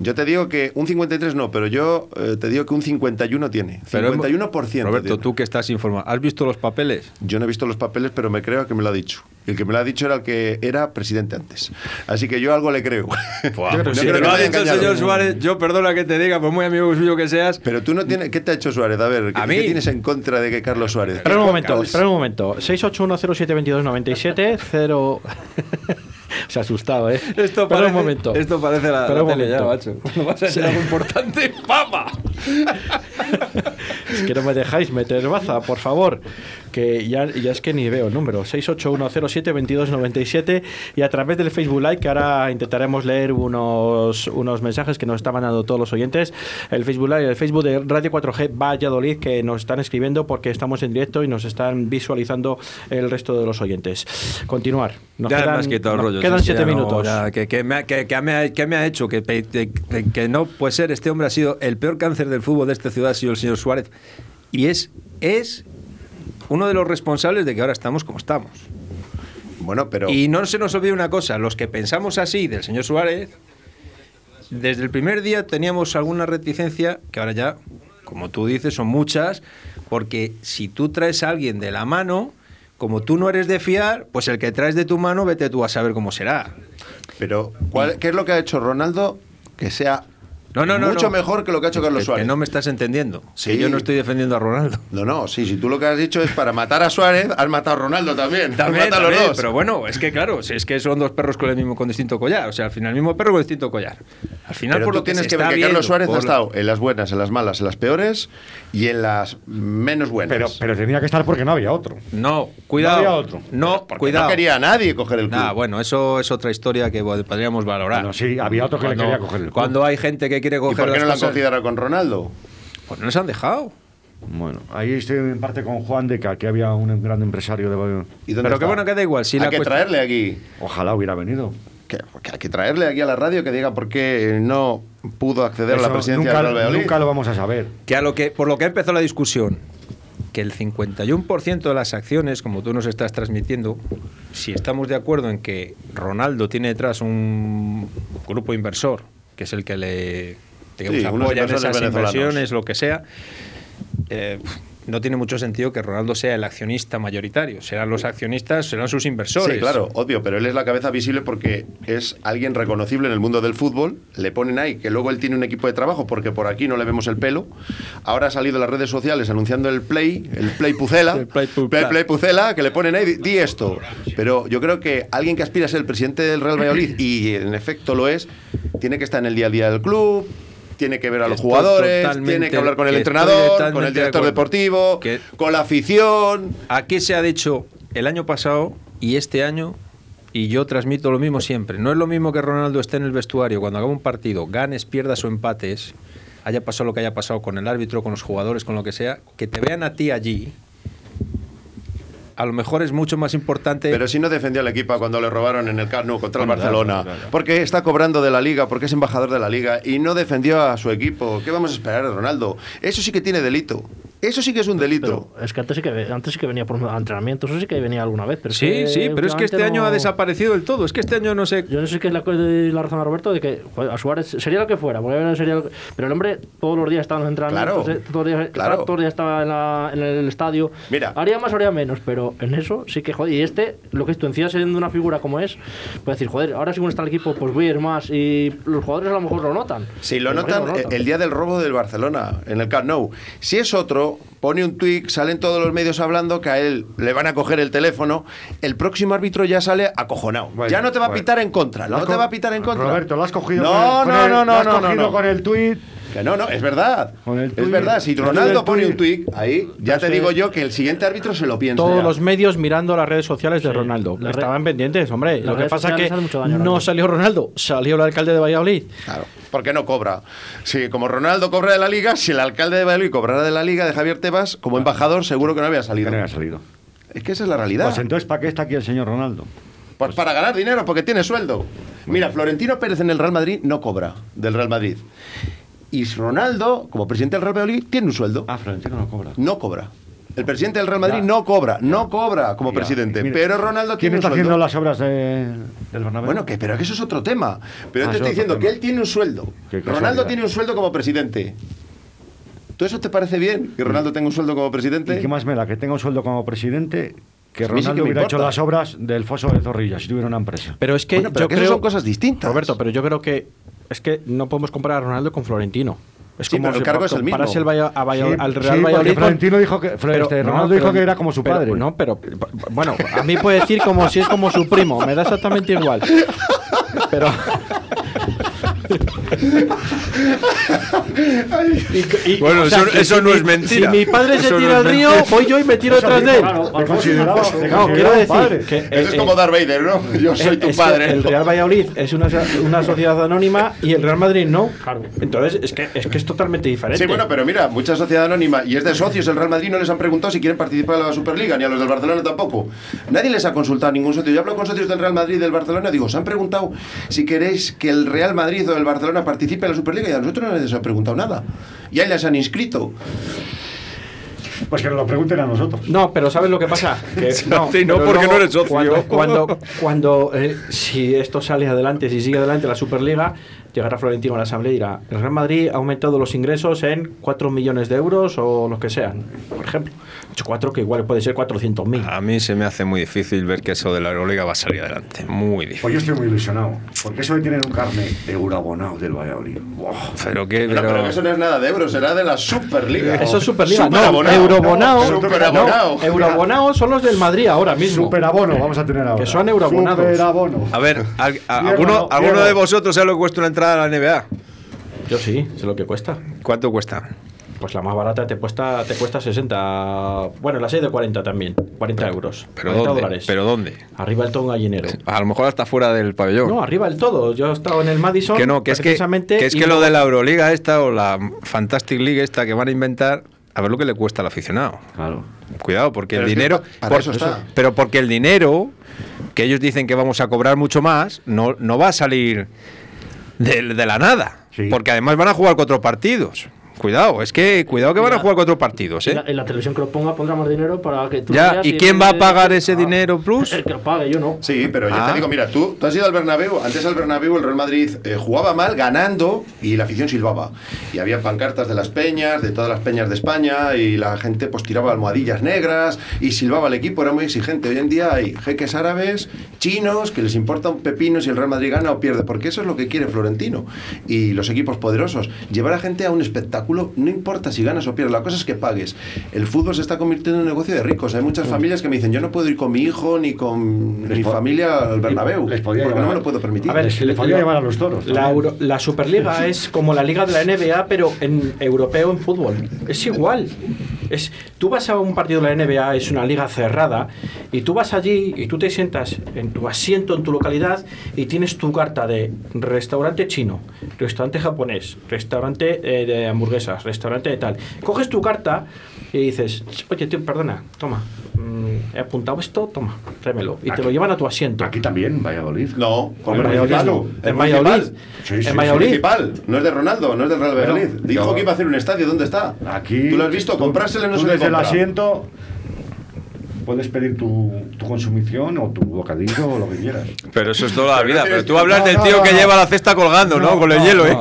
Yo te digo que un 53 no, pero yo eh, te digo que un 51 tiene.
Pero hemos-
51%.
Roberto,
tiene.
tú que estás informado, ¿has visto los papeles?
Yo no he visto los papeles, pero me creo que me lo ha dicho. Y el que me lo ha dicho era el que era presidente antes. Así que yo algo le creo.
Yo <laughs>
creo que
si te lo
me
ha dicho el señor Suárez, yo perdona que te diga, por muy amigo suyo que seas.
Pero tú no tienes. ¿Qué te ha hecho Suárez? A ver, ¿qué,
¿A mí?
qué tienes en contra de que Carlos Suárez?
Espera un
¿Qué
momento, espera un momento. 681072297 0 <laughs> Se ha asustado, ¿eh?
Esto
Espera
parece,
un momento.
Esto parece la,
Espera
la
un
tele ya,
momento.
macho. <laughs> Cuando vas a decir algo importante, ¡papa!
Es que no me dejáis meter baza, por favor. Que ya, ya es que ni veo el número. 681072297 y a través del Facebook Live, que ahora intentaremos leer unos, unos mensajes que nos estaban dando todos los oyentes. El Facebook Live, el Facebook de Radio 4G Valladolid, que nos están escribiendo porque estamos en directo y nos están visualizando el resto de los oyentes. Continuar. Nos
ya
quedan,
me has quitado el rollo.
quedan
sí, sí,
siete
ya no,
minutos.
ya, que, que me ha, que, que me ha- que me ha hecho que, que no puede ser. Este hombre ha sido el peor cáncer del fútbol de esta ciudad, ha sido el señor Suárez. Y es, es uno de los responsables de que ahora estamos como estamos.
Bueno, pero.
Y no se nos olvide una cosa, los que pensamos así del señor Suárez, desde el primer día teníamos alguna reticencia, que ahora ya, como tú dices, son muchas, porque si tú traes a alguien de la mano, como tú no eres de fiar, pues el que traes de tu mano, vete tú a saber cómo será.
Pero, ¿cuál- ¿qué es lo que ha hecho Ronaldo que sea
No, no, no.
Mucho
no.
mejor que lo que ha hecho Carlos
Que-
Suárez.
Que no me estás entendiendo.
Sí.
Que yo no estoy defendiendo a Ronaldo.
No, no, sí, si tú lo que has dicho es para matar a Suárez, has matado a Ronaldo también.
También,
has matado a los dos.
pero bueno, es que claro, si es que son dos perros con el mismo con distinto collar, o sea, al final el mismo perro con distinto collar. Al final
Pero
por
tú
lo
tienes que ver que Carlos Suárez ha estado en las buenas, en las malas, en las peores y en las menos buenas.
Pero, pero tenía que estar porque no había otro.
No, cuidado.
No había otro.
No,
Porque
cuidado.
no quería a nadie coger el club.
Nah, bueno, eso es otra historia que podríamos valorar.
Bueno, sí, había otro que le
Cuando-
quería coger el club.
Cuando hay gente que quiere
¿Y
coger
por qué no la han ahora con Ronaldo?
Pues no les han dejado.
Bueno, ahí estoy en parte con Juan de que aquí había un gran empresario de
¿Y dónde
Pero
está?
que bueno, que da igual. Si
hay
la
que
cuestión-
traerle aquí.
Ojalá hubiera venido.
Que, que hay que traerle aquí a la radio que diga por qué no pudo acceder a la presidencia
nunca,
del Real Valladolid.
nunca lo vamos a saber.
Que a lo que, por lo que empezó la discusión, que el 51% de las acciones, como tú nos estás transmitiendo, si estamos de acuerdo en que Ronaldo tiene detrás un grupo inversor, que es el que le digamos,
Sí,
apoya en esas inversiones, lo que sea, eh, no tiene mucho sentido que Ronaldo sea el accionista mayoritario. Serán los accionistas, serán sus inversores.
Sí, claro, obvio, pero él es la cabeza visible porque es alguien reconocible en el mundo del fútbol. Le ponen ahí que luego él tiene un equipo de trabajo porque por aquí no le vemos el pelo. Ahora ha salido en las redes sociales anunciando el Play, el Play Pucela. <laughs>
El Play
Play, Play Pucela, que le ponen ahí, di, di esto. Pero yo creo que alguien que aspira a ser el presidente del Real Valladolid, y en efecto lo es, tiene que estar en el día a día del club. Tiene que ver a los jugadores, tiene que hablar con el entrenador, con el director deportivo,
Que-
con la afición.
Aquí se ha dicho el año pasado y este año, y yo transmito lo mismo siempre. No es lo mismo que Ronaldo esté en el vestuario cuando haga un partido, ganes, pierdas o empates, haya pasado lo que haya pasado con el árbitro, con los jugadores, con lo que sea, que te vean a ti allí. A lo mejor es mucho más importante.
Pero si no defendió al equipo cuando le robaron en el Camp Nou contra el
Bueno,
Barcelona,
claro, claro, claro.
porque está cobrando de la liga, porque es embajador de la liga y no defendió a su equipo. ¿Qué vamos a esperar de Ronaldo? Eso sí que tiene delito. Eso sí que es un delito.
Pero es que antes sí que, antes sí que venía por entrenamientos, eso sí que venía alguna vez. Pero es
sí,
que
sí, pero es que este año ha desaparecido del todo. Es que este año no sé.
Yo no sé qué es la, la razón a Roberto de que joder, a Suárez sería lo que fuera, porque sería lo que- pero el hombre todos los días estaba en los entrenamientos,
Claro,
eh, todos, los días,
claro.
todos los días estaba en, la- en el estadio.
Mira.
Haría más, haría menos, pero en eso sí que joder. Y este, lo que es tú encima siendo una figura como es, puede decir, joder, ahora según está el equipo, pues voy a ir más. Y los jugadores a lo mejor lo notan.
Si lo notan eh, el día del robo del Barcelona en el Camp Nou. Si es otro, pone un tweet, salen todos los medios hablando que a él le van a coger el teléfono. El próximo árbitro ya sale acojonado.
Bueno,
ya no te va a pitar en contra.
Lo
No
has
te va a pitar en contra.
Roberto, lo has cogido
No,
con
no,
el-
no,
lo
no,
has
no,
cogido
no.
con el tuit.
Que no, no, es verdad.
Con el
es verdad. Si Ronaldo pone un tweet ahí, ya te digo yo que el siguiente árbitro se lo piensa.
Todos
ya.
los medios mirando las redes sociales de Ronaldo. Estaban pendientes, hombre. Lo que pasa que
daño,
no salió Ronaldo, salió el alcalde de Valladolid.
Claro, porque no cobra. Si como Ronaldo cobra de la liga, si el alcalde de Valladolid cobrara de la liga de Javier Tebas, como embajador, seguro que no había salido.
Que no había salido.
Es que esa es la realidad.
Pues entonces, ¿para qué está aquí el señor Ronaldo?
Pues para ganar dinero, porque tiene sueldo. Mira, Florentino Pérez en el Real Madrid no cobra del Real Madrid. Y Ronaldo, como presidente del Real Madrid, tiene un sueldo.
Ah, Florentino no cobra.
No cobra. El presidente del Real Madrid
Ya.
no cobra, no cobra como
Ya.
presidente.
Mira,
pero Ronaldo
¿Quién
tiene un
está haciendo las obras de- del Bernabéu?
Bueno, que, pero que eso es otro tema. Pero
Ah,
te
es
estoy diciendo
tema.
que él tiene un sueldo. Ronaldo tiene un sueldo como presidente. ¿Tú eso te parece bien? Que Ronaldo tenga un sueldo como presidente.
¿Y qué más me da? Que tenga un sueldo como presidente, que
sí
Ronaldo
que
hubiera hecho las obras del foso de Zorrilla si tuviera una empresa.
Pero es que
Bueno, pero
yo
que eso
creo.
son cosas distintas.
Roberto, pero yo creo que es que no podemos comparar a Ronaldo con Florentino. Es
Sí, pero el
si
cargo es el mismo.
el a
Sí,
al
sí,
Real
porque
Valladolid.
Florentino dijo que- este, Ronaldo dijo que era como su
pero-
padre.
no, pero bueno, a mí puede decir como si es como su primo, me da exactamente igual. Pero Y- y-
Bueno, eso-
que
eso
si
no
mi-
es mentira.
Si mi padre se
Eso no
tira
es
al río,
mentira.
voy yo y me tiro detrás de él.
claro, te consideraba- te
No, quiero decir
padre.
que
Eso
eh,
es
eh,
como Darth Vader, ¿no? Yo soy
eh,
tu
que
padre.
El Real Valladolid es una, una sociedad anónima y el Real Madrid no. Entonces, es que, es que es totalmente diferente.
Sí, bueno, pero mira, mucha sociedad anónima y es de socios. El Real Madrid no les han preguntado si quieren participar en la Superliga, ni a los del Barcelona tampoco. Nadie les ha consultado a ningún socio. Yo hablo con socios del Real Madrid y del Barcelona, digo, ¿os han preguntado si queréis que el Real Madrid o el Barcelona participe en la Superliga? Y a nosotros no les han preguntado nada. Y ahí les han inscrito.
Pues que nos lo pregunten a nosotros.
No, pero ¿sabes lo que pasa? <laughs> Que
Sí, no, porque no eres socio.
Cuando, cuando, cuando, eh, si esto sale adelante, si sigue adelante la Superliga, llegará Florentino a la Asamblea y dirá, el Real Madrid ha aumentado los ingresos en 4 millones de euros o los que sean, por ejemplo. 4 que igual puede ser 400.000.
A mí se me hace muy difícil ver que eso de la Euroliga va a salir adelante. Muy difícil.
Pues yo estoy muy ilusionado. Porque eso de tener un carne eurabonado del Valladolid.
Pero que,
Pero, eso no es nada de euros, será de la Superliga.
Eso es Superliga. No.
Superabonado.
No, Eurobonao son los del Madrid ahora mismo.
Superabono vamos a tener ahora.
Que son euroabonados.
Superabono.
A ver, ¿al- a-
Diego,
¿alguno. ¿alguno de vosotros sabe lo que cuesta una entrada a la NBA?
Yo sí, sé lo que cuesta.
¿Cuánto cuesta?
Pues la más barata te cuesta, te cuesta 60. Bueno, la 6 de 40 también. 40 euros.
¿Pero
40
dónde?
dólares.
¿Pero dónde?
Arriba el todo un gallinero.
A lo mejor hasta fuera del pabellón.
No, arriba el todo. Yo he estado en el Madison.
que no, que es que,
precisamente,
que es que lo de la Euroliga esta o la Fantastic League esta que van a inventar, a ver lo que le cuesta al aficionado.
Claro.
Cuidado, porque
Pero
el dinero. por-
eso está.
Pero porque el dinero, que ellos dicen que vamos a cobrar mucho más, no, no va a salir de, de la nada.
Sí.
Porque además van a jugar cuatro partidos. Cuidado, es que cuidado que van a jugar cuatro partidos,
En
¿eh?
la, en la televisión que lo ponga pondrá más dinero para que tú
Ya, ¿y quién
en
va a pagar ese <laughs>
Ah,
dinero plus? <laughs>
El que lo pague, yo no.
Sí, pero yo
Ah.
te digo, mira, tú, tú has ido al Bernabéu, antes al Bernabéu el Real Madrid eh, jugaba mal, ganando, y la afición silbaba. Y había pancartas de las peñas, de todas las peñas de España, y la gente pues tiraba almohadillas negras, y silbaba el equipo, era muy exigente. Hoy en día hay jeques árabes, chinos, que les importa un pepino si el Real Madrid gana o pierde, porque eso es lo que quiere Florentino. Y los equipos poderosos, llevar a gente a un espectáculo, no importa si ganas o pierdes, la cosa es que pagues. El fútbol se está convirtiendo en un negocio de ricos. Hay muchas familias que me dicen, yo no puedo ir con mi hijo ni con
Les
mi familia al Bernabéu,
les podía
porque
llevar
no me lo puedo permitir.
A ver,
Les- les podía llevar a los toros.
La. Euro- la Superliga <laughs> es como la liga de la NBA, pero en europeo en fútbol. Es igual. Es, tú vas a un partido de la NBA, es una liga cerrada, y tú vas allí y tú te sientas en tu asiento en tu localidad y tienes tu carta de restaurante chino, restaurante japonés, restaurante eh, de hamburguesas, restaurante de tal. Coges tu carta y dices, oye, tío, perdona, toma, mm, he apuntado esto, toma, tráemelo. Y te lo llevan a tu asiento.
Aquí también, Valladolid.
No,
En Valladolid no.
En Valladolid.
municipal.
Sí, sí,
en Valladolid.
municipal, no es de Ronaldo, no es del Real Valladolid. Dijo
yo-
que iba a hacer un estadio, ¿dónde está?
Aquí.
¿Tú lo has visto? Comprárselo no
tú
se le
el asiento puedes pedir tu, tu consumición o tu bocadillo o lo que quieras.
Pero eso es toda la
Pero
vida. Pero tú hablas
no,
del tío
no,
que
no.
lleva la cesta colgando, ¿no?
No,
Con el
no,
hielo, ¿eh?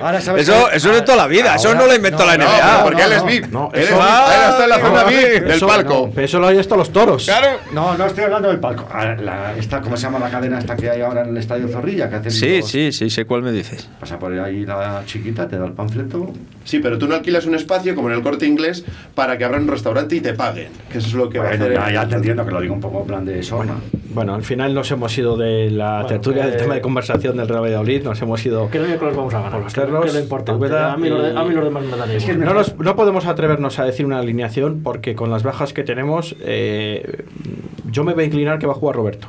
no. Ahora sabes
Eso,
que-
eso es toda la vida. Eso no lo inventó la NBA.
porque
no,
él es VIP.
no,
Él está en la zona VIP del
Eso-
palco.
no, eso lo hay hasta los toros.
Claro.
No, no estoy hablando del palco. Ah, la- esta, ¿Cómo se llama la cadena esta que hay ahora en el Estadio Zorrilla? Que hacen
Sí,
los-
sí, sí, sé cuál me dices.
Pasa por ahí la chiquita, te da el panfleto.
Sí, pero tú no alquilas un espacio como en el corte inglés para que abran un restaurante y te paguen. Que eso es lo que va a
Bueno, ya, ya te entiendo que lo digo un poco en plan de sorna.
Bueno, al final nos hemos ido de la
Bueno,
tertulia del
eh,
tema de conversación del Real Valladolid, nos hemos ido
que los vamos a ganar.
por los cerros.
que lo importante. A, mí los de-
y-
a mí los demás me dan
Es que
igual.
No, nos- no podemos atrevernos a decir una alineación porque con las bajas que tenemos, eh, yo me voy a inclinar que va a jugar Roberto.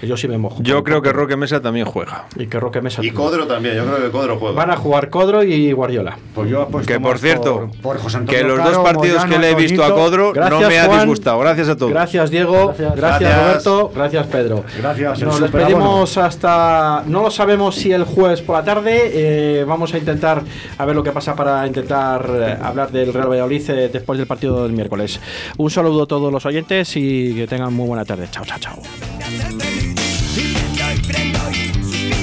Que yo sí me mojo.
Yo creo que Roque Mesa también juega.
Y que Roque Mesa.
Y Codro también, yo creo que Codro juega.
Van a jugar Codro y Guardiola.
Pues yo apuesto
Que por cierto,
por, por José Antonio
que los
Caro,
dos partidos que le he visto a. Codro no me ha
Juan.
disgustado. Gracias a todos.
Gracias Diego,
Gracias.
gracias,
Gracias.
Roberto, gracias Pedro.
Gracias,
Nos despedimos hasta, no lo sabemos si el jueves por la tarde, eh, vamos a intentar a ver lo que pasa para intentar eh, hablar del Real Valladolid eh, después del partido del miércoles. Un saludo a todos los oyentes y que tengan muy buena tarde. Chao, chao, chao.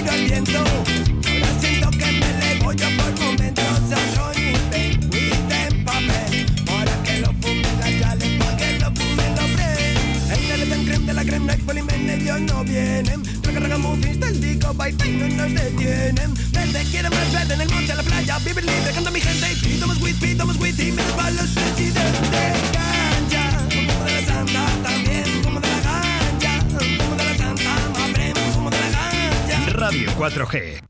Ahora siento que me elevo yo por momentos. Arroyo y de papel. Para que lo fumen las yales, para que lo fumen los fres. El teletán creme de la crema, el polimen ellos no vienen. Raga muffins del disco, baita y no nos detienen. Verde quiere más verde en el monte, a la playa, vivir libre, canta mi gente. Y más weed, más weed y para los presidentes.
Radio 4G.